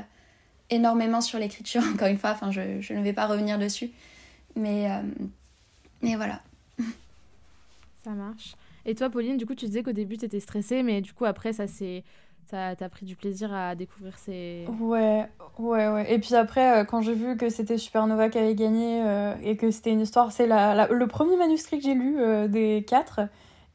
énormément sur l'écriture, encore une fois. Enfin, je, je, ne vais pas revenir dessus. Mais, euh, mais voilà. Ça marche. Et toi, Pauline, du coup, tu disais qu'au début, tu étais stressée, mais du coup, après, ça s'est. T'as as pris du plaisir à découvrir ces... Ouais, ouais, ouais. Et puis après, euh, quand j'ai vu que c'était Supernova qui avait gagné et que c'était une histoire... C'est la, le premier manuscrit que j'ai lu des quatre.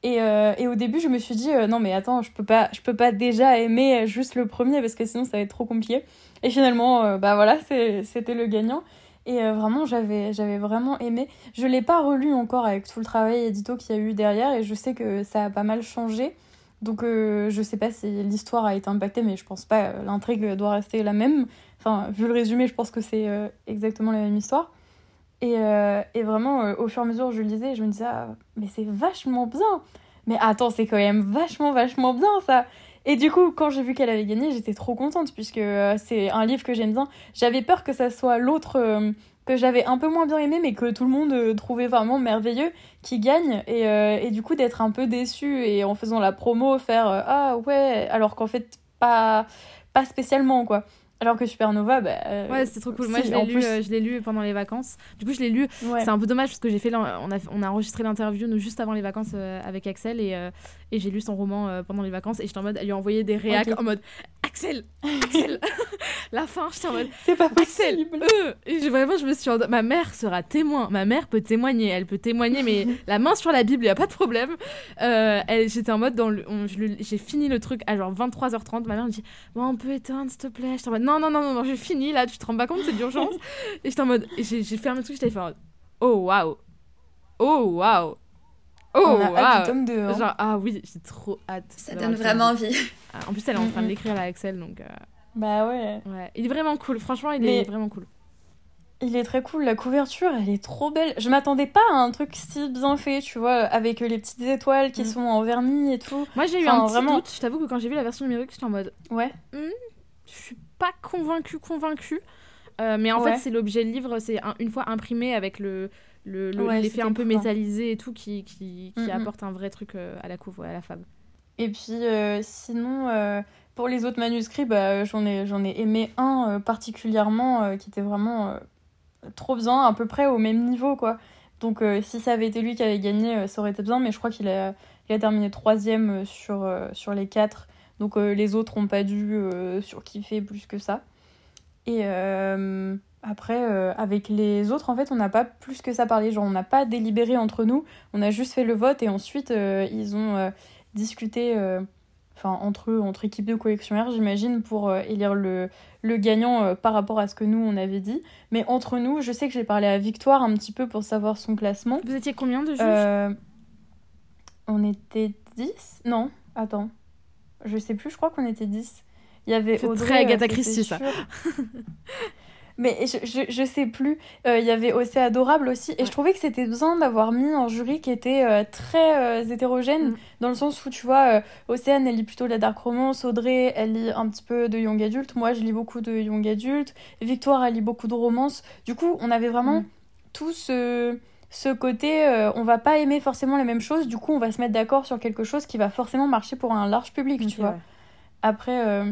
Et, euh, et, au début, je me suis dit, euh, non, mais attends, je peux, pas, je peux pas déjà aimer juste le premier parce que sinon ça va être trop compliqué. Et finalement, euh, bah voilà, c'était le gagnant. Et vraiment, j'avais vraiment aimé. Je l'ai pas relu encore avec tout le travail édito qu'il y a eu derrière et je sais que ça a pas mal changé. Donc je sais pas si l'histoire a été impactée, mais je pense pas. L'intrigue doit rester la même. Enfin, vu le résumé, je pense que c'est exactement la même histoire. Et, et vraiment, au fur et à mesure, je le lisais, je me disais, ah, mais c'est vachement bien. Mais attends, c'est quand même vachement, vachement bien ça. Et du coup, quand j'ai vu qu'elle avait gagné, j'étais trop contente puisque euh, c'est un livre que j'aime bien. J'avais peur que ça soit l'autre euh, que j'avais un peu moins bien aimé, mais que tout le monde euh, trouvait vraiment merveilleux, qui gagne. Et, et du coup, d'être un peu déçu et en faisant la promo, faire Ah ouais, alors qu'en fait, pas, pas spécialement quoi. Alors que Supernova, bah. Euh, ouais, c'était trop cool. Moi, je l'ai lu, euh, je l'ai lu pendant les vacances. Du coup, je l'ai lu. C'est un peu dommage parce que j'ai fait, on a, on a enregistré l'interview nous juste avant les vacances euh, avec Axel et, et j'ai lu son roman pendant les vacances et j'étais en mode, elle lui a envoyé des réacs en mode Axel, Axel, la fin. J'étais en mode c'est pas possible. Axel, et vraiment, je me suis, ma mère sera témoin. Ma mère peut témoigner, elle peut témoigner, mais la main sur la Bible, il y a pas de problème. j'étais en mode dans le, j'ai fini le truc à genre 23h30. Ma mère me dit, bon, on peut éteindre s'il te plaît. J'étais en mode non non, non, non, non, j'ai fini là, tu te rends pas compte, c'est d'urgence. et j'étais en mode, j'ai fermé le truc, j'étais fait oh waouh, oh waouh. Oh, wow. tome hein. Genre, ah oui, j'ai trop hâte. Ça donne vraiment envie. Ah, en plus, elle est en train de l'écrire, la Axel, donc. Euh, bah ouais. Ouais, il est vraiment cool. Franchement, il est vraiment cool. Il est très cool. La couverture, elle est trop belle. Je m'attendais pas à un truc si bien fait, tu vois, avec les petites étoiles qui mm. sont en vernis et tout. Moi, j'ai eu un petit vraiment... doute. Je t'avoue que quand j'ai vu la version numérique, j'étais en mode. Ouais. Hmm, je suis pas convaincue, convaincue. Euh, mais en fait, c'est l'objet de livre, c'est une fois imprimé avec le l'effet un peu métallisé et tout qui, qui, qui apporte un vrai truc euh, à la couve, à la fable. Et puis euh, sinon, pour les autres manuscrits, bah, j'en ai, ai aimé un particulièrement qui était vraiment trop bien, à peu près au même niveau, quoi. Donc si ça avait été lui qui avait gagné, ça aurait été bien, mais je crois qu'il a, il a terminé troisième sur, sur les quatre. Donc euh, les autres n'ont pas dû euh, surkiffer plus que ça. Et euh, après, avec les autres, en fait, on n'a pas plus que ça parlé. Genre, on n'a pas délibéré entre nous. On a juste fait le vote et ensuite, ils ont discuté enfin entre eux, entre équipes de collectionneurs, j'imagine, pour élire le, le gagnant par rapport à ce que nous on avait dit. Mais entre nous, je sais que j'ai parlé à Victoire un petit peu pour savoir son classement. Vous étiez combien de juges? On était 10 Non, attends je sais plus, je crois qu'on était 10. Il y avait Audrey, très Agatha Christie ça. Mais je, je, je, sais plus. Euh, il y avait aussi Adorable aussi. Et je trouvais que c'était besoin d'avoir mis un jury qui était euh, très euh, hétérogène. Mm. Dans le sens où, tu vois, Océane, elle lit plutôt la dark romance. Audrey, elle lit un petit peu de young adult. Moi, je lis beaucoup de young adult. Victoire, elle lit beaucoup de romance. Du coup, on avait vraiment mm. tout ce côté euh, on va pas aimer forcément les mêmes choses, du coup on va se mettre d'accord sur quelque chose qui va forcément marcher pour un large public, tu vois. Après, euh,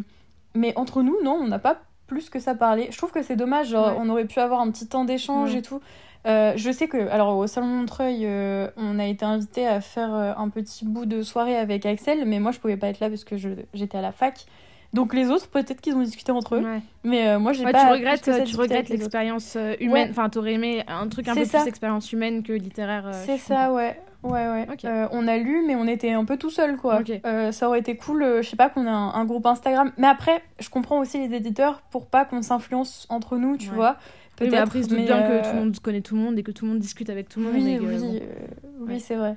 mais entre nous, non, on n'a pas plus que ça parlé. Je trouve que c'est dommage, on aurait pu avoir un petit temps d'échange et tout. Euh, je sais que, alors au Salon Montreuil, on a été invité à faire un petit bout de soirée avec Axel, mais moi je pouvais pas être là parce que j'étais à la fac. Donc les autres, peut-être qu'ils ont discuté entre eux. Mais euh, moi, j'ai pas. Tu regrettes, tu regrettes l'expérience euh, humaine. Enfin, t'aurais aimé un truc un peu plus expérience humaine que littéraire. Euh, c'est ça, ouais. Ouais, ouais. on a lu, mais on était un peu tout seul, quoi. ça aurait été cool, je sais pas, qu'on ait un, groupe Instagram. Mais après, je comprends aussi les éditeurs pour pas qu'on s'influence entre nous, tu vois. Peut-être. Oui, après, ils bien que tout le monde connaît tout le monde et que tout le monde discute avec tout le monde. Oui, oui, oui c'est vrai.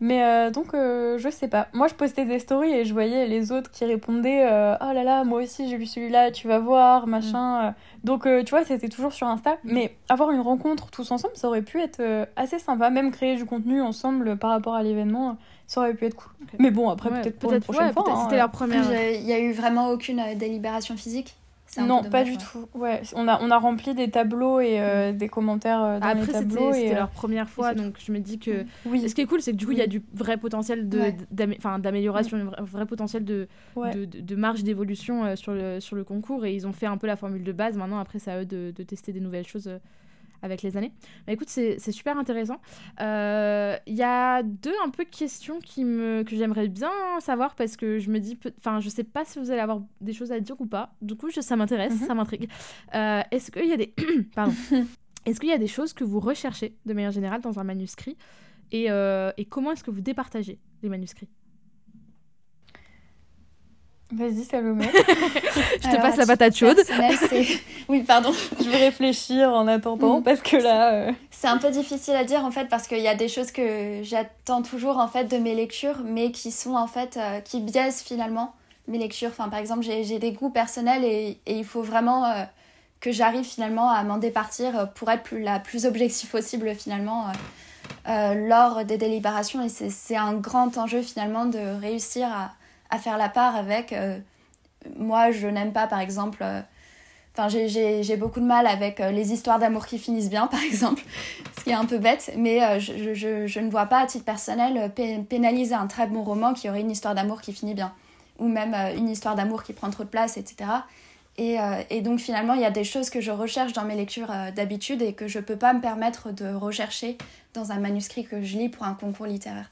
Mais euh, donc, euh, je sais pas. Moi, je postais des stories et je voyais les autres qui répondaient euh, Oh là là, moi aussi j'ai lu celui-là, tu vas voir, machin. Mm. Donc, tu vois, c'était toujours sur Insta. Mm. Mais avoir une rencontre tous ensemble, ça aurait pu être assez sympa. Même créer du contenu ensemble par rapport à l'événement, ça aurait pu être cool. Mais bon, après, peut-être pour une prochaine fois. Hein, c'était leur première. Il y a eu vraiment aucune délibération physique non, pas du tout. Ouais, on a, on a rempli des tableaux et euh, mm. des commentaires euh, dans Après, les tableaux. C'était euh, leur première fois, donc je me dis que. Oui. Ce qui est cool, c'est que du coup, il y a du vrai potentiel d'amélioration, de, un vrai potentiel de, de, de, marge d'évolution sur, le, sur le concours. Et ils ont fait un peu la formule de base. Maintenant, après, c'est à eux de, tester des nouvelles choses avec les années. Bah, écoute, c'est super intéressant. Il euh, y a deux un peu questions qui me, que j'aimerais bien savoir parce que je me dis, enfin, je sais pas si vous allez avoir des choses à dire ou pas. Du coup, ça m'intéresse, mhm. ça m'intrigue. Euh, est-ce qu'il y a des, pardon, est-ce qu'il y a des choses que vous recherchez de manière générale dans un manuscrit et, euh, et comment est-ce que vous départagez les manuscrits? Vas-y, Salomé. je te passe la patate chaude. oui, pardon. Je vais réfléchir en attendant mm. parce que là. Euh, c'est un peu difficile à dire en fait parce qu'il y a des choses que j'attends toujours en fait de mes lectures, mais qui sont en fait euh, qui biaisent finalement mes lectures. Enfin, par exemple, j'ai des goûts personnels et, et il faut vraiment euh, que j'arrive finalement à m'en départir pour être plus, la plus objective possible finalement. lors des délibérations et c'est un grand enjeu finalement de réussir à, à faire la part avec euh, moi je n'aime pas par exemple euh, Enfin, j'ai beaucoup de mal avec euh, les histoires d'amour qui finissent bien, par exemple, ce qui est un peu bête, mais je, ne vois pas, à titre personnel, pénaliser un très bon roman qui aurait une histoire d'amour qui finit bien, ou même une histoire d'amour qui prend trop de place, etc. Et, et, donc finalement, il y a des choses que je recherche dans mes lectures d'habitude et que je ne peux pas me permettre de rechercher dans un manuscrit que je lis pour un concours littéraire.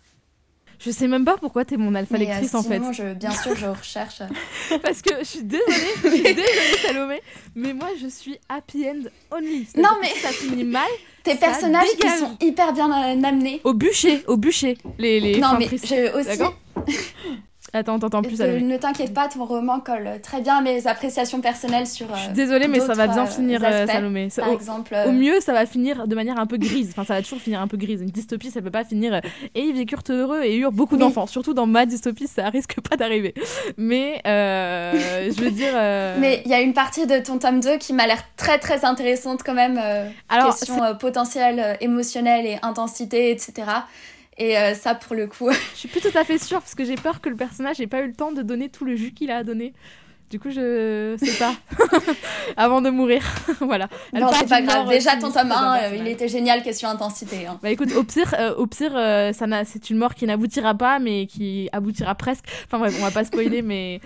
Je sais même pas pourquoi t'es mon alpha lectrice en fait. Je, bien sûr, je recherche. Parce que je suis désolée, je suis désolée Salomé, mais moi je suis happy end only. Non mais ça finit mal. Tes personnages qui sont hyper bien amenés. Au bûcher, au bûcher. Les, les non mais je aussi. Attends, t'entends plus. ne t'inquiète pas, ton roman colle très bien à mes appréciations personnelles sur. Je suis euh, désolée, mais ça va bien finir, euh, Salomé. Par au, exemple. Au mieux, ça va finir de manière un peu grise. Enfin, ça va toujours finir un peu grise. Une dystopie, ça peut pas finir. et ils vécurent heureux et eurent beaucoup d'enfants. Surtout dans ma dystopie, ça risque pas d'arriver. Mais euh, je veux dire. Mais il y a une partie de ton tome 2 qui m'a l'air très très intéressante quand même. Alors, question potentielle, émotionnelle et intensité, etc. Et euh, ça, pour le coup. je suis plus tout à fait sûre parce que j'ai peur que le personnage n'ait pas eu le temps de donner tout le jus qu'il a donné. Du coup, je sais pas. Avant de mourir. voilà. non, c'est pas grave. Déjà, ton tome 1, il était génial, question intensité. Hein. Bah écoute, au pire, euh, au pire euh, c'est une mort qui n'aboutira pas, mais qui aboutira presque. Enfin bref, on va pas spoiler, mais.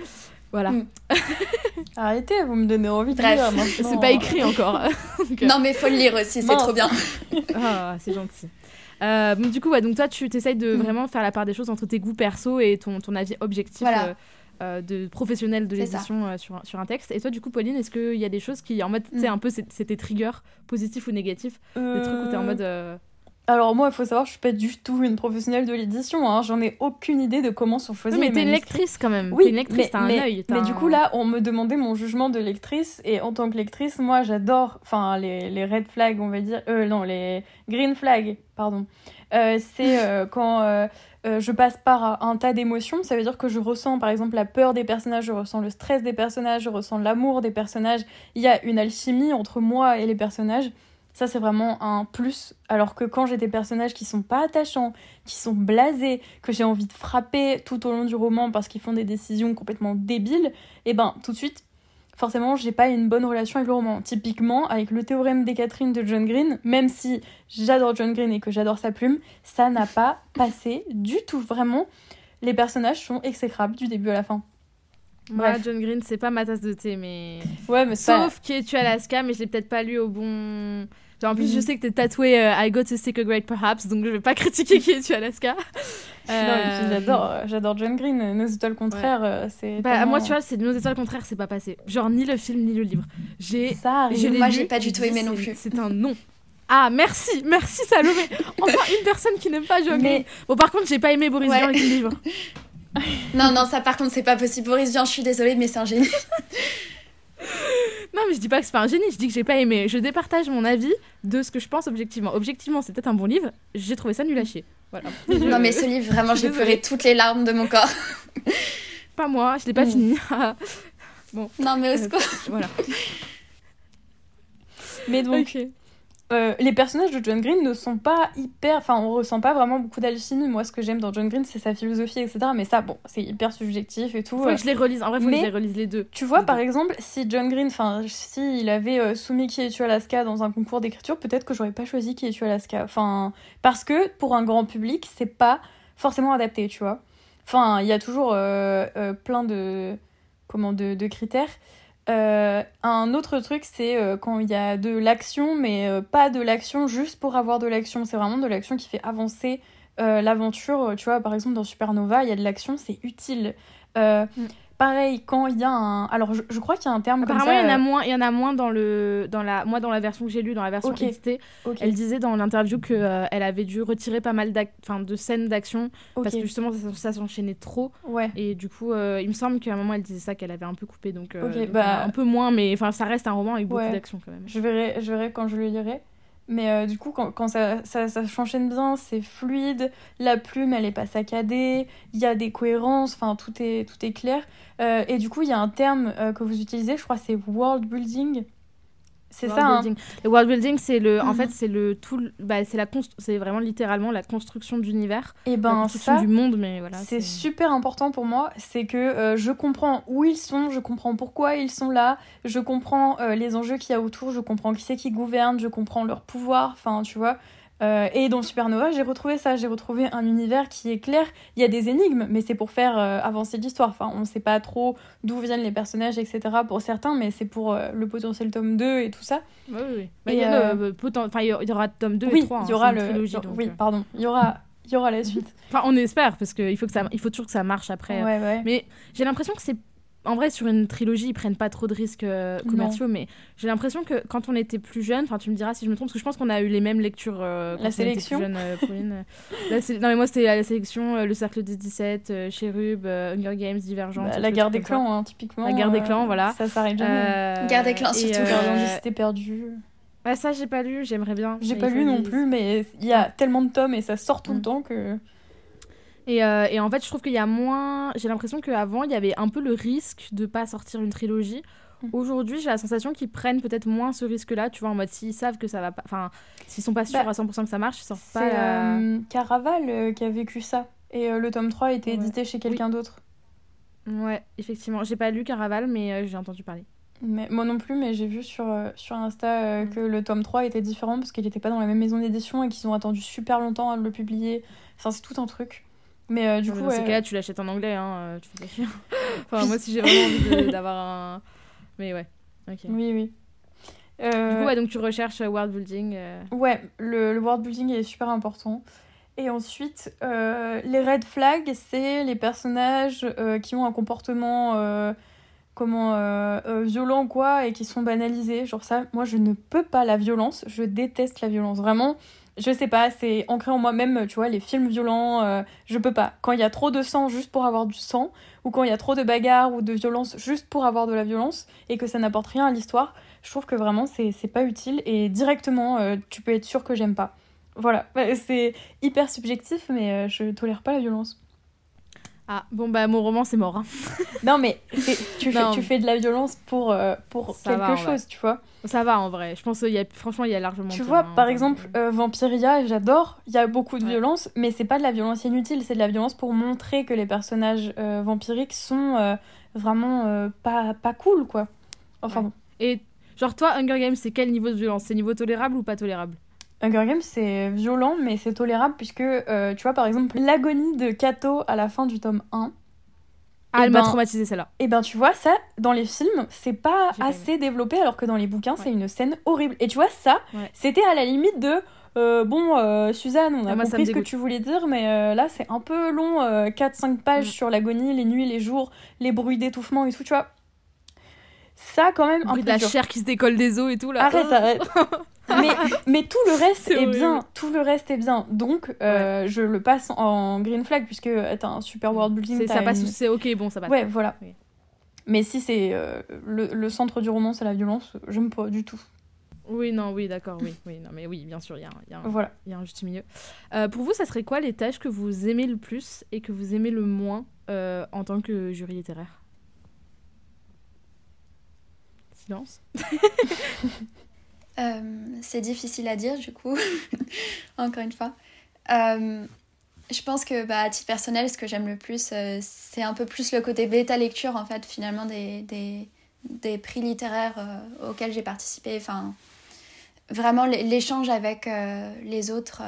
Voilà. Mm. Arrêtez, vous me donnez envie de lire C'est pas écrit encore. non, mais faut le lire aussi, c'est trop bien. ah, c'est gentil. Euh, du coup, ouais, donc toi, tu t'essayes de mm. vraiment faire la part des choses entre tes goûts perso et ton, ton avis objectif euh, euh, de professionnel de l'édition sur, sur un texte. Et toi, du coup, Pauline, est-ce qu'il y a des choses qui, en mode, tu sais, mm. un peu, c'était trigger, positif ou négatif Des trucs où t'es en mode. Alors moi, il faut savoir, je suis pas du tout une professionnelle de l'édition. Hein. J'en ai aucune idée de comment sont choisis mais t'es une lectrice quand même. Oui, une lectrice, t'as un œil. Mais du coup là, on me demandait mon jugement de lectrice et en tant que lectrice, moi, j'adore, enfin les, les red flags, on va dire, euh, non les green flags, pardon. Euh, c'est euh, quand euh, je passe par un tas d'émotions. Ça veut dire que je ressens par exemple la peur des personnages, je ressens le stress des personnages, je ressens l'amour des personnages. Il y a une alchimie entre moi et les personnages. Ça, c'est vraiment un plus. Alors que quand j'ai des personnages qui sont pas attachants, qui sont blasés, que j'ai envie de frapper tout au long du roman parce qu'ils font des décisions complètement débiles, et eh ben tout de suite, forcément, j'ai pas une bonne relation avec le roman. Typiquement, avec le théorème des Catherine de John Green, même si j'adore John Green et que j'adore sa plume, ça n'a pas passé du tout. Vraiment, les personnages sont exécrables du début à la fin. Moi, John Green, c'est pas ma tasse de thé, mais. Ouais, mais Sauf qui est tu Alaska, mais je l'ai peut-être pas lu au bon. En plus, je mhm. sais que t'es tatoué euh, I got to stick a great perhaps, donc je vais pas critiquer qui est tu Alaska. Euh, j'adore, euh, j'adore John Green. Nos étoiles contraires, euh, c'est. Bah, moi, tu vois, c'est Nos étoiles contraires, c'est pas passé. Genre ni le film ni le livre. J'ai. Ça Moi, j'ai pas du tout aimé non plus. C'est un non. Ah, merci, merci Salomé. Enfin, une personne qui n'aime pas John Green. Bon, par contre, j'ai pas aimé Boris Vian et le livre. non, non, ça par contre, c'est pas possible. Boris Vian, je suis désolée, mais c'est un génie. Non, mais je dis pas que c'est pas un génie, je dis que j'ai pas aimé. Je départage mon avis de ce que je pense objectivement. Objectivement, c'est peut-être un bon livre, j'ai trouvé ça nul à chier. Voilà. Non, mais ce livre, vraiment, j'ai pleuré toutes les larmes de mon corps. pas moi, je l'ai pas mm. fini. bon. Non, mais au euh, secours. voilà. Mais donc, euh, les personnages de John Green ne sont pas hyper. Enfin, on ressent pas vraiment beaucoup d'alchimie. Moi, ce que j'aime dans John Green, c'est sa philosophie, etc. Mais ça, bon, c'est hyper subjectif et tout. Faut que je les relise. En vrai, faut que je les relise les deux. Tu vois, par exemple, si John Green, enfin, si il avait euh, soumis Qui est-tu Alaska dans un concours d'écriture, peut-être que j'aurais pas choisi Qui est-tu Alaska. Enfin, parce que pour un grand public, c'est pas forcément adapté, tu vois. Enfin, il y a toujours euh, plein de. Comment de, de critères. Euh, un autre truc, c'est euh, quand il y a de l'action, mais euh, pas de l'action juste pour avoir de l'action. C'est vraiment de l'action qui fait avancer l'aventure. Tu vois, par exemple, dans Supernova, il y a de l'action, c'est utile. Mm. Pareil, quand il y a un. Alors, je, crois qu'il y a un terme Apparemment, comme ça. il y en a moins, il y en a moins dans le, dans la, moi, dans la version que j'ai lue, dans la version Ok. éditée. Ok, Elle disait dans l'interview que elle avait dû retirer pas mal enfin, de scènes d'action parce que justement ça, ça s'enchaînait trop. Ouais. Et du coup, euh, il me semble qu'à un moment, elle disait ça, qu'elle avait un peu coupé. Donc, euh, bah- un peu moins, mais enfin, ça reste un roman avec beaucoup Ouais. d'action quand même. Je verrai, je verrai quand je le lirai. Mais euh, du coup, quand, ça, ça, ça s'enchaîne bien, c'est fluide, la plume, elle est pas saccadée, il y a des cohérences, enfin, tout est, tout est clair. Euh, et du coup, il y a un terme euh, que vous utilisez, je crois, c'est world building. C'est ça, hein. Le world building, c'est le, en Mhm. fait, c'est le tout, bah, c'est la c'est vraiment littéralement la construction d'univers, Et la ben construction ça, du monde, mais voilà. c'est super important pour moi. C'est que euh, je comprends où ils sont, je comprends pourquoi ils sont là, je comprends euh, les enjeux qu'il y a autour, je comprends qui c'est qui gouverne, je comprends leur pouvoir, enfin, tu vois. Euh, et dans Supernova, j'ai retrouvé ça, j'ai retrouvé un univers qui est clair. Il y a des énigmes, mais c'est pour faire euh, avancer l'histoire. Enfin, on sait pas trop d'où viennent les personnages, etc. pour certains, mais c'est pour euh, le potentiel tome 2 et tout ça. Oui, oui. Bah, il y a le poten- enfin, il y a- il y aura tome 2 oui, et 3. il y aura le. trilogie, donc, oui, pardon. Il y aura, il y aura la suite. Enfin, on espère, parce qu'il faut, que ça... il faut toujours que ça marche après. Ouais, ouais. Mais j'ai l'impression que c'est. En vrai, sur une trilogie, ils prennent pas trop de risques euh, Non. commerciaux, mais j'ai l'impression que quand on était plus jeune, enfin, tu me diras si je me trompe, parce que je pense qu'on a eu les mêmes lectures euh, quand La on était plus jeune, euh, Pauline. Non, mais moi, c'était la sélection, euh, le Cercle des 17, euh, Chérub, euh, Hunger Games, Divergente. Bah, la guerre des clans, hein, typiquement. La guerre des clans, voilà. Ça s'arrête jamais. Euh, Guerre des clans, surtout. euh, cités perdues. Ouais, ça, j'ai pas lu, j'aimerais bien. J'ai pas lu non plus, mais il y a tellement de tomes et ça sort tout Mm. le temps que. Et, euh, et en fait, je trouve qu'il y a moins. J'ai l'impression qu'avant, il y avait un peu le risque de pas sortir une trilogie. Mm. Aujourd'hui, j'ai la sensation qu'ils prennent peut-être moins ce risque-là, tu vois, en mode s'ils savent que ça va pas. Enfin, s'ils sont pas sûrs Bah, à 100% que ça marche, ils sortent C'est pas. la- euh, Caraval euh, qui a vécu ça. Et le tome 3 a été Ouais. édité chez quelqu'un d'autre. Ouais, effectivement. J'ai pas lu Caraval, mais j'ai entendu parler. Mais, moi non plus, mais j'ai vu sur, euh, sur Insta euh, Mm. que le tome 3 était différent parce qu'il n'était pas dans la même maison d'édition et qu'ils ont attendu super longtemps à le publier. Enfin, c'est tout un truc. Mais euh, du Non, mais coup, dans ces ouais. cas-là, tu l'achètes en anglais, hein, euh, tu fais pas chier. enfin, moi, si j'ai vraiment envie d'avoir un. Mais ouais, ok. oui, oui. Du Euh, coup, ouais, donc tu recherches world building. euh, Ouais, le, le world building est super important. Et ensuite, les red flags, c'est les personnages qui ont un comportement comment violent quoi et qui sont banalisés. Genre ça, moi je ne peux pas la violence, je déteste la violence. Vraiment, je sais pas, c'est ancré en moi-même, tu vois, les films violents, euh, je peux pas. Quand il y a trop de sang juste pour avoir du sang, ou quand il y a trop de bagarres ou de violence juste pour avoir de la violence, et que ça n'apporte rien à l'histoire, je trouve que vraiment c'est pas utile et directement euh, tu peux être sûr que j'aime pas. Voilà, c'est hyper subjectif, mais euh, je tolère pas la violence. Ah, bon, bah, mon roman, c'est mort. hein. Non, mais tu, fais, Non. tu fais de la violence pour, euh, pour Ça quelque va, chose, tu vois. Ça va en vrai. Je pense y a, franchement, il y a largement. Tu vois, hein, par enfin, exemple, euh, euh, Vampiria, j'adore, il y a beaucoup de Ouais. violence, mais c'est pas de la violence inutile, c'est de la violence pour montrer que les personnages euh, vampiriques sont vraiment pas, pas cool, quoi. Enfin Ouais. bon. Et genre, toi, Hunger Games, c'est quel niveau de violence? C'est niveau tolérable ou pas tolérable? Hunger Games, c'est violent, mais c'est tolérable, puisque, euh, tu vois, par exemple, l'agonie de Kato à la fin du tome 1, Ah, Eh elle m'a ben, traumatisé celle-là. Et ben tu vois, ça, dans les films, c'est pas assez développé, alors que dans les bouquins, c'est une scène horrible. Et tu vois, ça, Ouais. c'était à la limite de. euh, bon, euh, Suzanne, on a Ah, compris ce que tu voulais dire, mais euh, là, c'est un peu long. 4-5 pages Mm. sur l'agonie, les nuits, les jours, les bruits d'étouffement et tout, tu vois. Ça, quand même, un peu de la dur. chair qui se décolle des os et tout là. Arrête, arrête. mais, mais tout le reste est bien. Tout le reste est bien. Donc, euh, je le passe en green flag, puisque t'as un super world building. Ça passe, c'est ok, bon, ça passe. Ouais, voilà. Oui. Mais si c'est euh, le, le centre du roman, c'est la violence, j'aime pas du tout. Oui, non, oui, d'accord, oui, oui, non, mais oui, bien sûr, il y a, un- il y a un- Voilà. il y a un juste milieu. Euh, pour vous, ça serait quoi les tâches que vous aimez le plus et que vous aimez le moins euh, en tant que jury littéraire? Silence. Euh, c'est difficile à dire du coup, encore une fois. Euh, je pense que bah, à titre personnel, ce que j'aime le plus, euh, c'est un peu plus le côté bêta lecture en fait, finalement, des, des, des prix littéraires auxquels j'ai participé. Enfin, vraiment l'échange avec les, autres,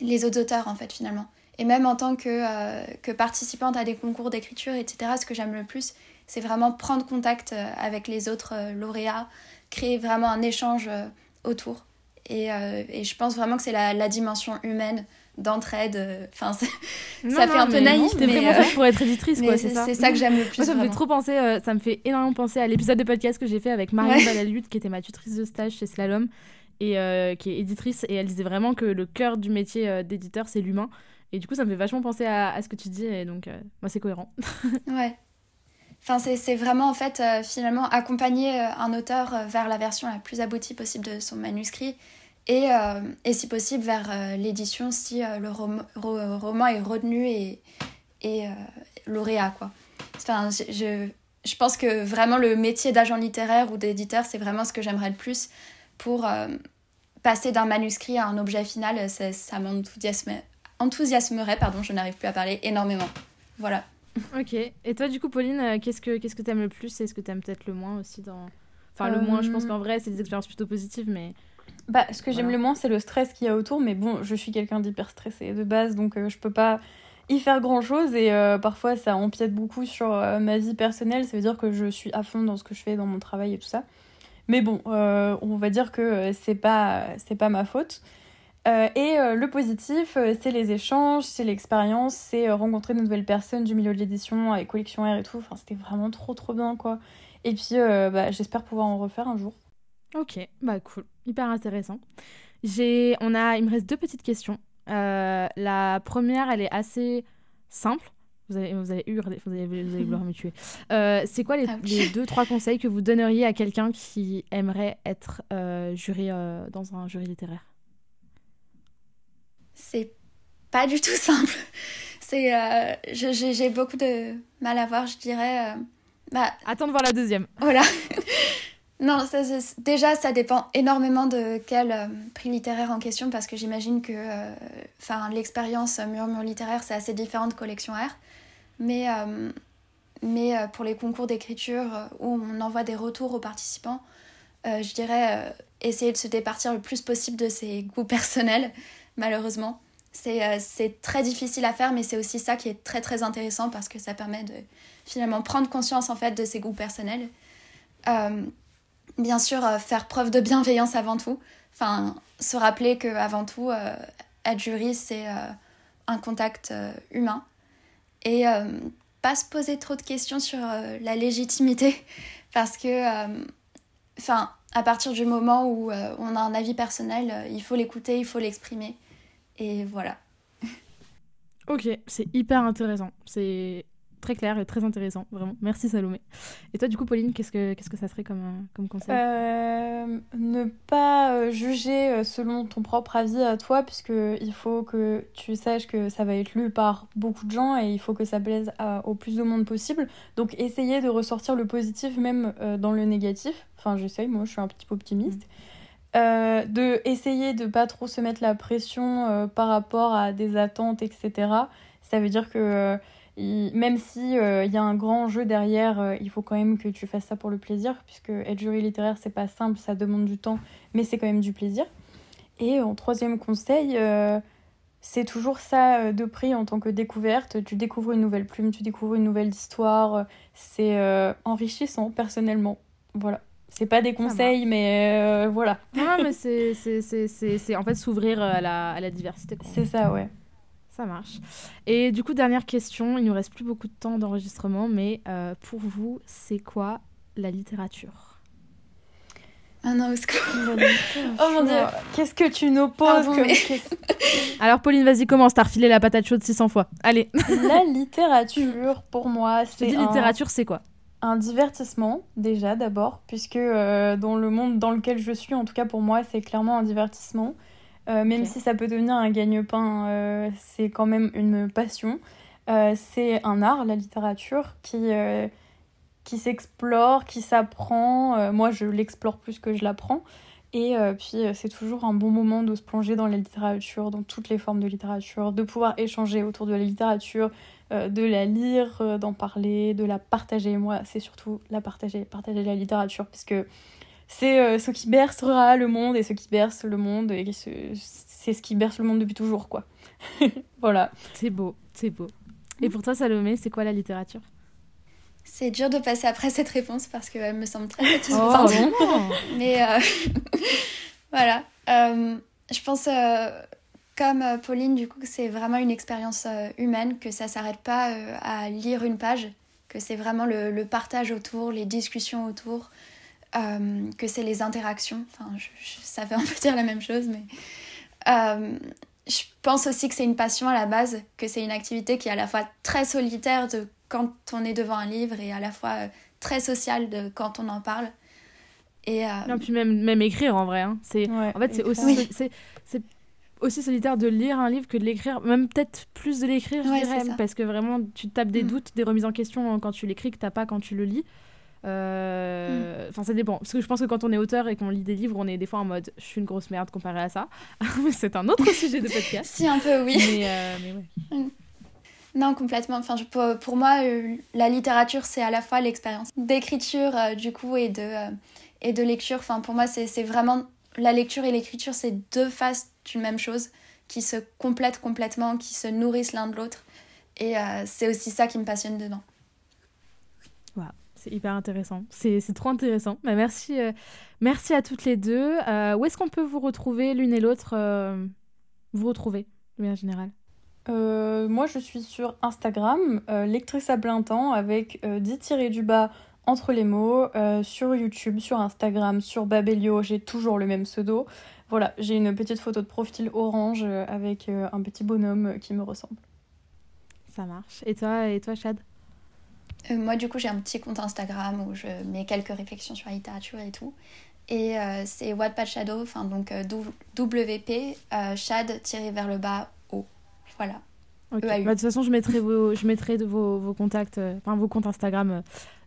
les autres auteurs en fait, finalement. Et même en tant que, que participante à des concours d'écriture, etc., ce que j'aime le plus, c'est vraiment prendre contact avec les autres lauréats, créer vraiment un échange euh, autour. Et, euh, et je pense vraiment que c'est la, la dimension humaine d'entraide. Enfin, ça fait un peu naïf. mais vraiment fait pour être éditrice, quoi, c'est ça. C'est ça que j'aime le plus. ça me fait trop penser, ça me fait énormément penser à l'épisode de podcast que j'ai fait avec Marianne ouais. qui était ma tutrice de stage chez Slalom et qui est éditrice. Et elle disait vraiment que le cœur du métier d'éditeur, c'est l'humain. Et du coup, ça me fait vachement penser à, à ce que tu dis, et donc, moi, c'est cohérent. ouais. Enfin, c'est vraiment en fait euh, finalement accompagner euh, un auteur euh, vers la version la plus aboutie possible de son manuscrit et, et si possible vers l'édition si le roman est retenu et, et lauréat. Quoi. Enfin, je, je, pense que vraiment le métier d'agent littéraire ou d'éditeur, c'est vraiment ce que j'aimerais le plus pour passer d'un manuscrit à un objet final. Ça, ça m'enthousiasmerait, pardon, je n'arrive plus à parler, énormément. Voilà. Ok. Et toi, du coup, Pauline, euh, qu'est-ce que qu'est-ce que t'aimes le plus et ce que t'aimes peut-être le moins aussi dans. Enfin, le moins, je pense euh, qu'en vrai, c'est des expériences plutôt positives, mais. Bah, ce que j'aime le moins, c'est le stress qu'il y a autour, mais bon, je suis quelqu'un d'hyper stressé de base, donc euh, je peux pas y faire grand chose et parfois ça empiète beaucoup sur ma vie personnelle. Ça veut dire que je suis à fond dans ce que je fais, dans mon travail et tout ça. Mais bon, on va dire que c'est pas c'est pas ma faute. Euh, et euh, le positif, euh, c'est les échanges, c'est l'expérience, c'est rencontrer de nouvelles personnes du milieu de l'édition avec Collection R et tout. Enfin, c'était vraiment trop trop bien quoi. Et puis, bah, j'espère pouvoir en refaire un jour. Ok, bah cool, hyper intéressant. J'ai, on a, il me reste deux petites questions. la première, elle est assez simple. Vous allez, vous allez hurler, vous allez, vous allez vouloir me tuer. c'est quoi les, ah les, deux, trois conseils que vous donneriez à quelqu'un qui aimerait être jury dans un jury littéraire? C'est pas du tout simple. C'est, euh, j'ai beaucoup de mal à voir, je dirais. Euh, bah, Attends de voir la deuxième. Voilà. non, ça, déjà, ça dépend énormément de quel euh, prix littéraire en question, parce que j'imagine que enfin l'expérience Murmure littéraire, c'est assez différent de Collection R. Mais, mais pour les concours d'écriture où on envoie des retours aux participants, je dirais essayer de se départir le plus possible de ses goûts personnels malheureusement. Euh, c'est très difficile à faire, mais c'est aussi ça qui est très très intéressant parce que ça permet de finalement prendre conscience en fait de ses goûts personnels. Euh, bien sûr, euh, faire preuve de bienveillance avant tout. Enfin, se rappeler que avant tout, être jury, c'est un contact humain. Et pas se poser trop de questions sur la légitimité parce que, enfin, à partir du moment où on a un avis personnel, il faut l'écouter, il faut l'exprimer. Et voilà. ok, c'est hyper intéressant. C'est très clair et très intéressant, vraiment. Merci Salomé. Et toi, du coup, Pauline, qu'est-ce que, qu'est-ce que ça serait comme, euh, comme conseil? Euh, Ne pas euh, juger selon ton propre avis à toi, puisqu'il faut que tu saches que ça va être lu par beaucoup de gens et il faut que ça plaise au plus de monde possible. Donc, essayer de ressortir le positif même dans le négatif. Enfin, j'essaye, moi, je suis un petit peu optimiste. Mm. Euh, de essayer de pas trop se mettre la pression euh, par rapport à des attentes, etc. Ça veut dire que euh, même si il y a un grand jeu derrière, il faut quand même que tu fasses ça pour le plaisir, puisque être jury littéraire c'est pas simple, ça demande du temps, mais c'est quand même du plaisir. Et en troisième conseil, c'est toujours ça de prix en tant que découverte. Tu découvres une nouvelle plume, tu découvres une nouvelle histoire. C'est enrichissant personnellement. Voilà. C'est pas des conseils, mais euh, voilà. Non, mais c'est en fait s'ouvrir à la, à la diversité. C'est ça, ouais. Ça marche. Et du coup, dernière question, il nous reste plus beaucoup de temps d'enregistrement, mais euh, pour vous, c'est quoi la littérature? Ah non, est-ce que... oh mon dieu, qu'est-ce que tu nous poses Alors Pauline, vas-y, commence, t'as refilé la patate chaude 600 fois. Allez. la littérature, pour moi, c'est... dis littérature, c'est quoi? Un divertissement déjà d'abord, puisque euh, dans le monde dans lequel je suis, en tout cas pour moi, c'est clairement un divertissement. Euh, même si ça peut devenir un gagne-pain, euh, c'est quand même une passion. c'est un art, la littérature, qui, qui s'explore, qui s'apprend. moi, je l'explore plus que je l'apprends. Et puis, c'est toujours un bon moment de se plonger dans la littérature, dans toutes les formes de littérature, de pouvoir échanger autour de la littérature, euh, de la lire, euh, d'en parler, de la partager. Moi, c'est surtout la partager, partager la littérature, puisque c'est euh, ce qui bercera le monde et ce qui berce le monde, et c'est ce qui berce le monde depuis toujours, quoi. voilà. C'est beau, c'est beau. Et pour toi, Salomé, c'est quoi la littérature? C'est dur de passer après cette réponse parce qu'elle me semble très satisfaisante. Oh, Mais voilà. je pense comme Pauline, du coup, c'est vraiment une expérience humaine, que ça s'arrête pas à lire une page, que c'est vraiment le, partage autour, les discussions autour, que c'est les interactions. Enfin, ça fait un peu dire la même chose, mais je pense aussi que c'est une passion à la base, que c'est une activité qui est à la fois très solitaire de quand on est devant un livre et à la fois euh, très sociale de quand on en parle. Et, euh, Non, puis même, même écrire en vrai. Hein. C'est, en fait, c'est aussi, c'est, aussi solitaire de lire un livre que de l'écrire, même peut-être plus de l'écrire, je dirais, parce que vraiment, tu tapes des mm. doutes, des remises en question quand tu l'écris que t'as pas quand tu le lis. Euh, enfin, ça dépend. Parce que je pense que quand on est auteur et qu'on lit des livres, on est des fois en mode je suis une grosse merde comparé à ça. mais c'est un autre sujet de podcast. si, un peu, oui. Mais, euh, ouais. Mm. Non, complètement. Enfin, je, pour moi, euh, la littérature, c'est à la fois l'expérience d'écriture, du coup, et de, et de lecture. Enfin, pour moi, c'est vraiment. La lecture et l'écriture, c'est deux faces d'une même chose qui se complètent complètement, qui se nourrissent l'un de l'autre. Et c'est aussi ça qui me passionne dedans. C'est hyper intéressant. C'est trop intéressant. Bah, merci, euh, merci à toutes les deux. Euh, où est-ce qu'on peut vous retrouver l'une et l'autre euh, Vous retrouver, de manière générale? Moi, je suis sur Instagram, lectrice à plein temps, avec 10 tirés du bas entre les mots. sur YouTube, sur Instagram, sur Babelio, j'ai toujours le même pseudo. Voilà, j'ai une petite photo de profil orange avec un petit bonhomme qui me ressemble. Ça marche. Et toi, et toi Chad? Euh, moi, du coup, j'ai un petit compte Instagram où je mets quelques réflexions sur la littérature et tout. Et euh, c'est Wattpad Shadow, enfin donc euh, WP, Shad tiré vers le bas O. Voilà. E bah, de toute façon, je mettrai vos, je mettrai vos, vos contacts, enfin vos comptes Instagram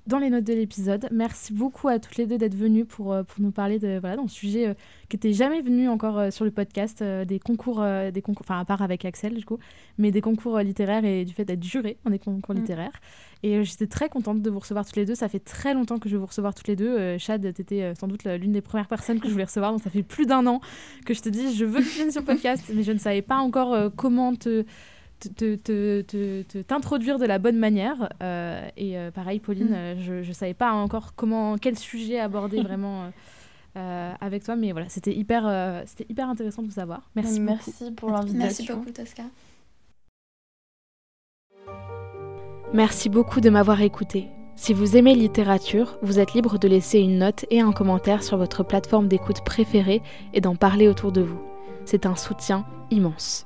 dans les notes de l'épisode. Merci beaucoup à toutes les deux d'être venues pour, euh, pour nous parler de voilà, d'un sujet euh, qui n'était jamais venu encore euh, sur le podcast, des concours, des concours, enfin à part avec Axel du coup, mais des concours littéraires et du fait d'être juré dans des concours mm. littéraires. Et j'étais très contente de vous recevoir toutes les deux. Ça fait très longtemps que je vais vous recevoir toutes les deux. Chad, tu étais sans doute l'une des premières personnes que je voulais recevoir, donc ça fait plus d'un an que je te dis je veux que tu viennes sur le podcast, mais je ne savais pas encore comment te t'introduire de la bonne manière. Euh, et euh, pareil, Pauline, mm. euh, je ne savais pas encore comment, quel sujet aborder vraiment avec toi, mais voilà, c'était hyper, c'était hyper intéressant de vous savoir. Merci, merci pour l'invitation. Merci beaucoup, Tosca. Merci beaucoup de m'avoir écouté. Si vous aimez littérature, vous êtes libre de laisser une note et un commentaire sur votre plateforme d'écoute préférée et d'en parler autour de vous. C'est un soutien immense.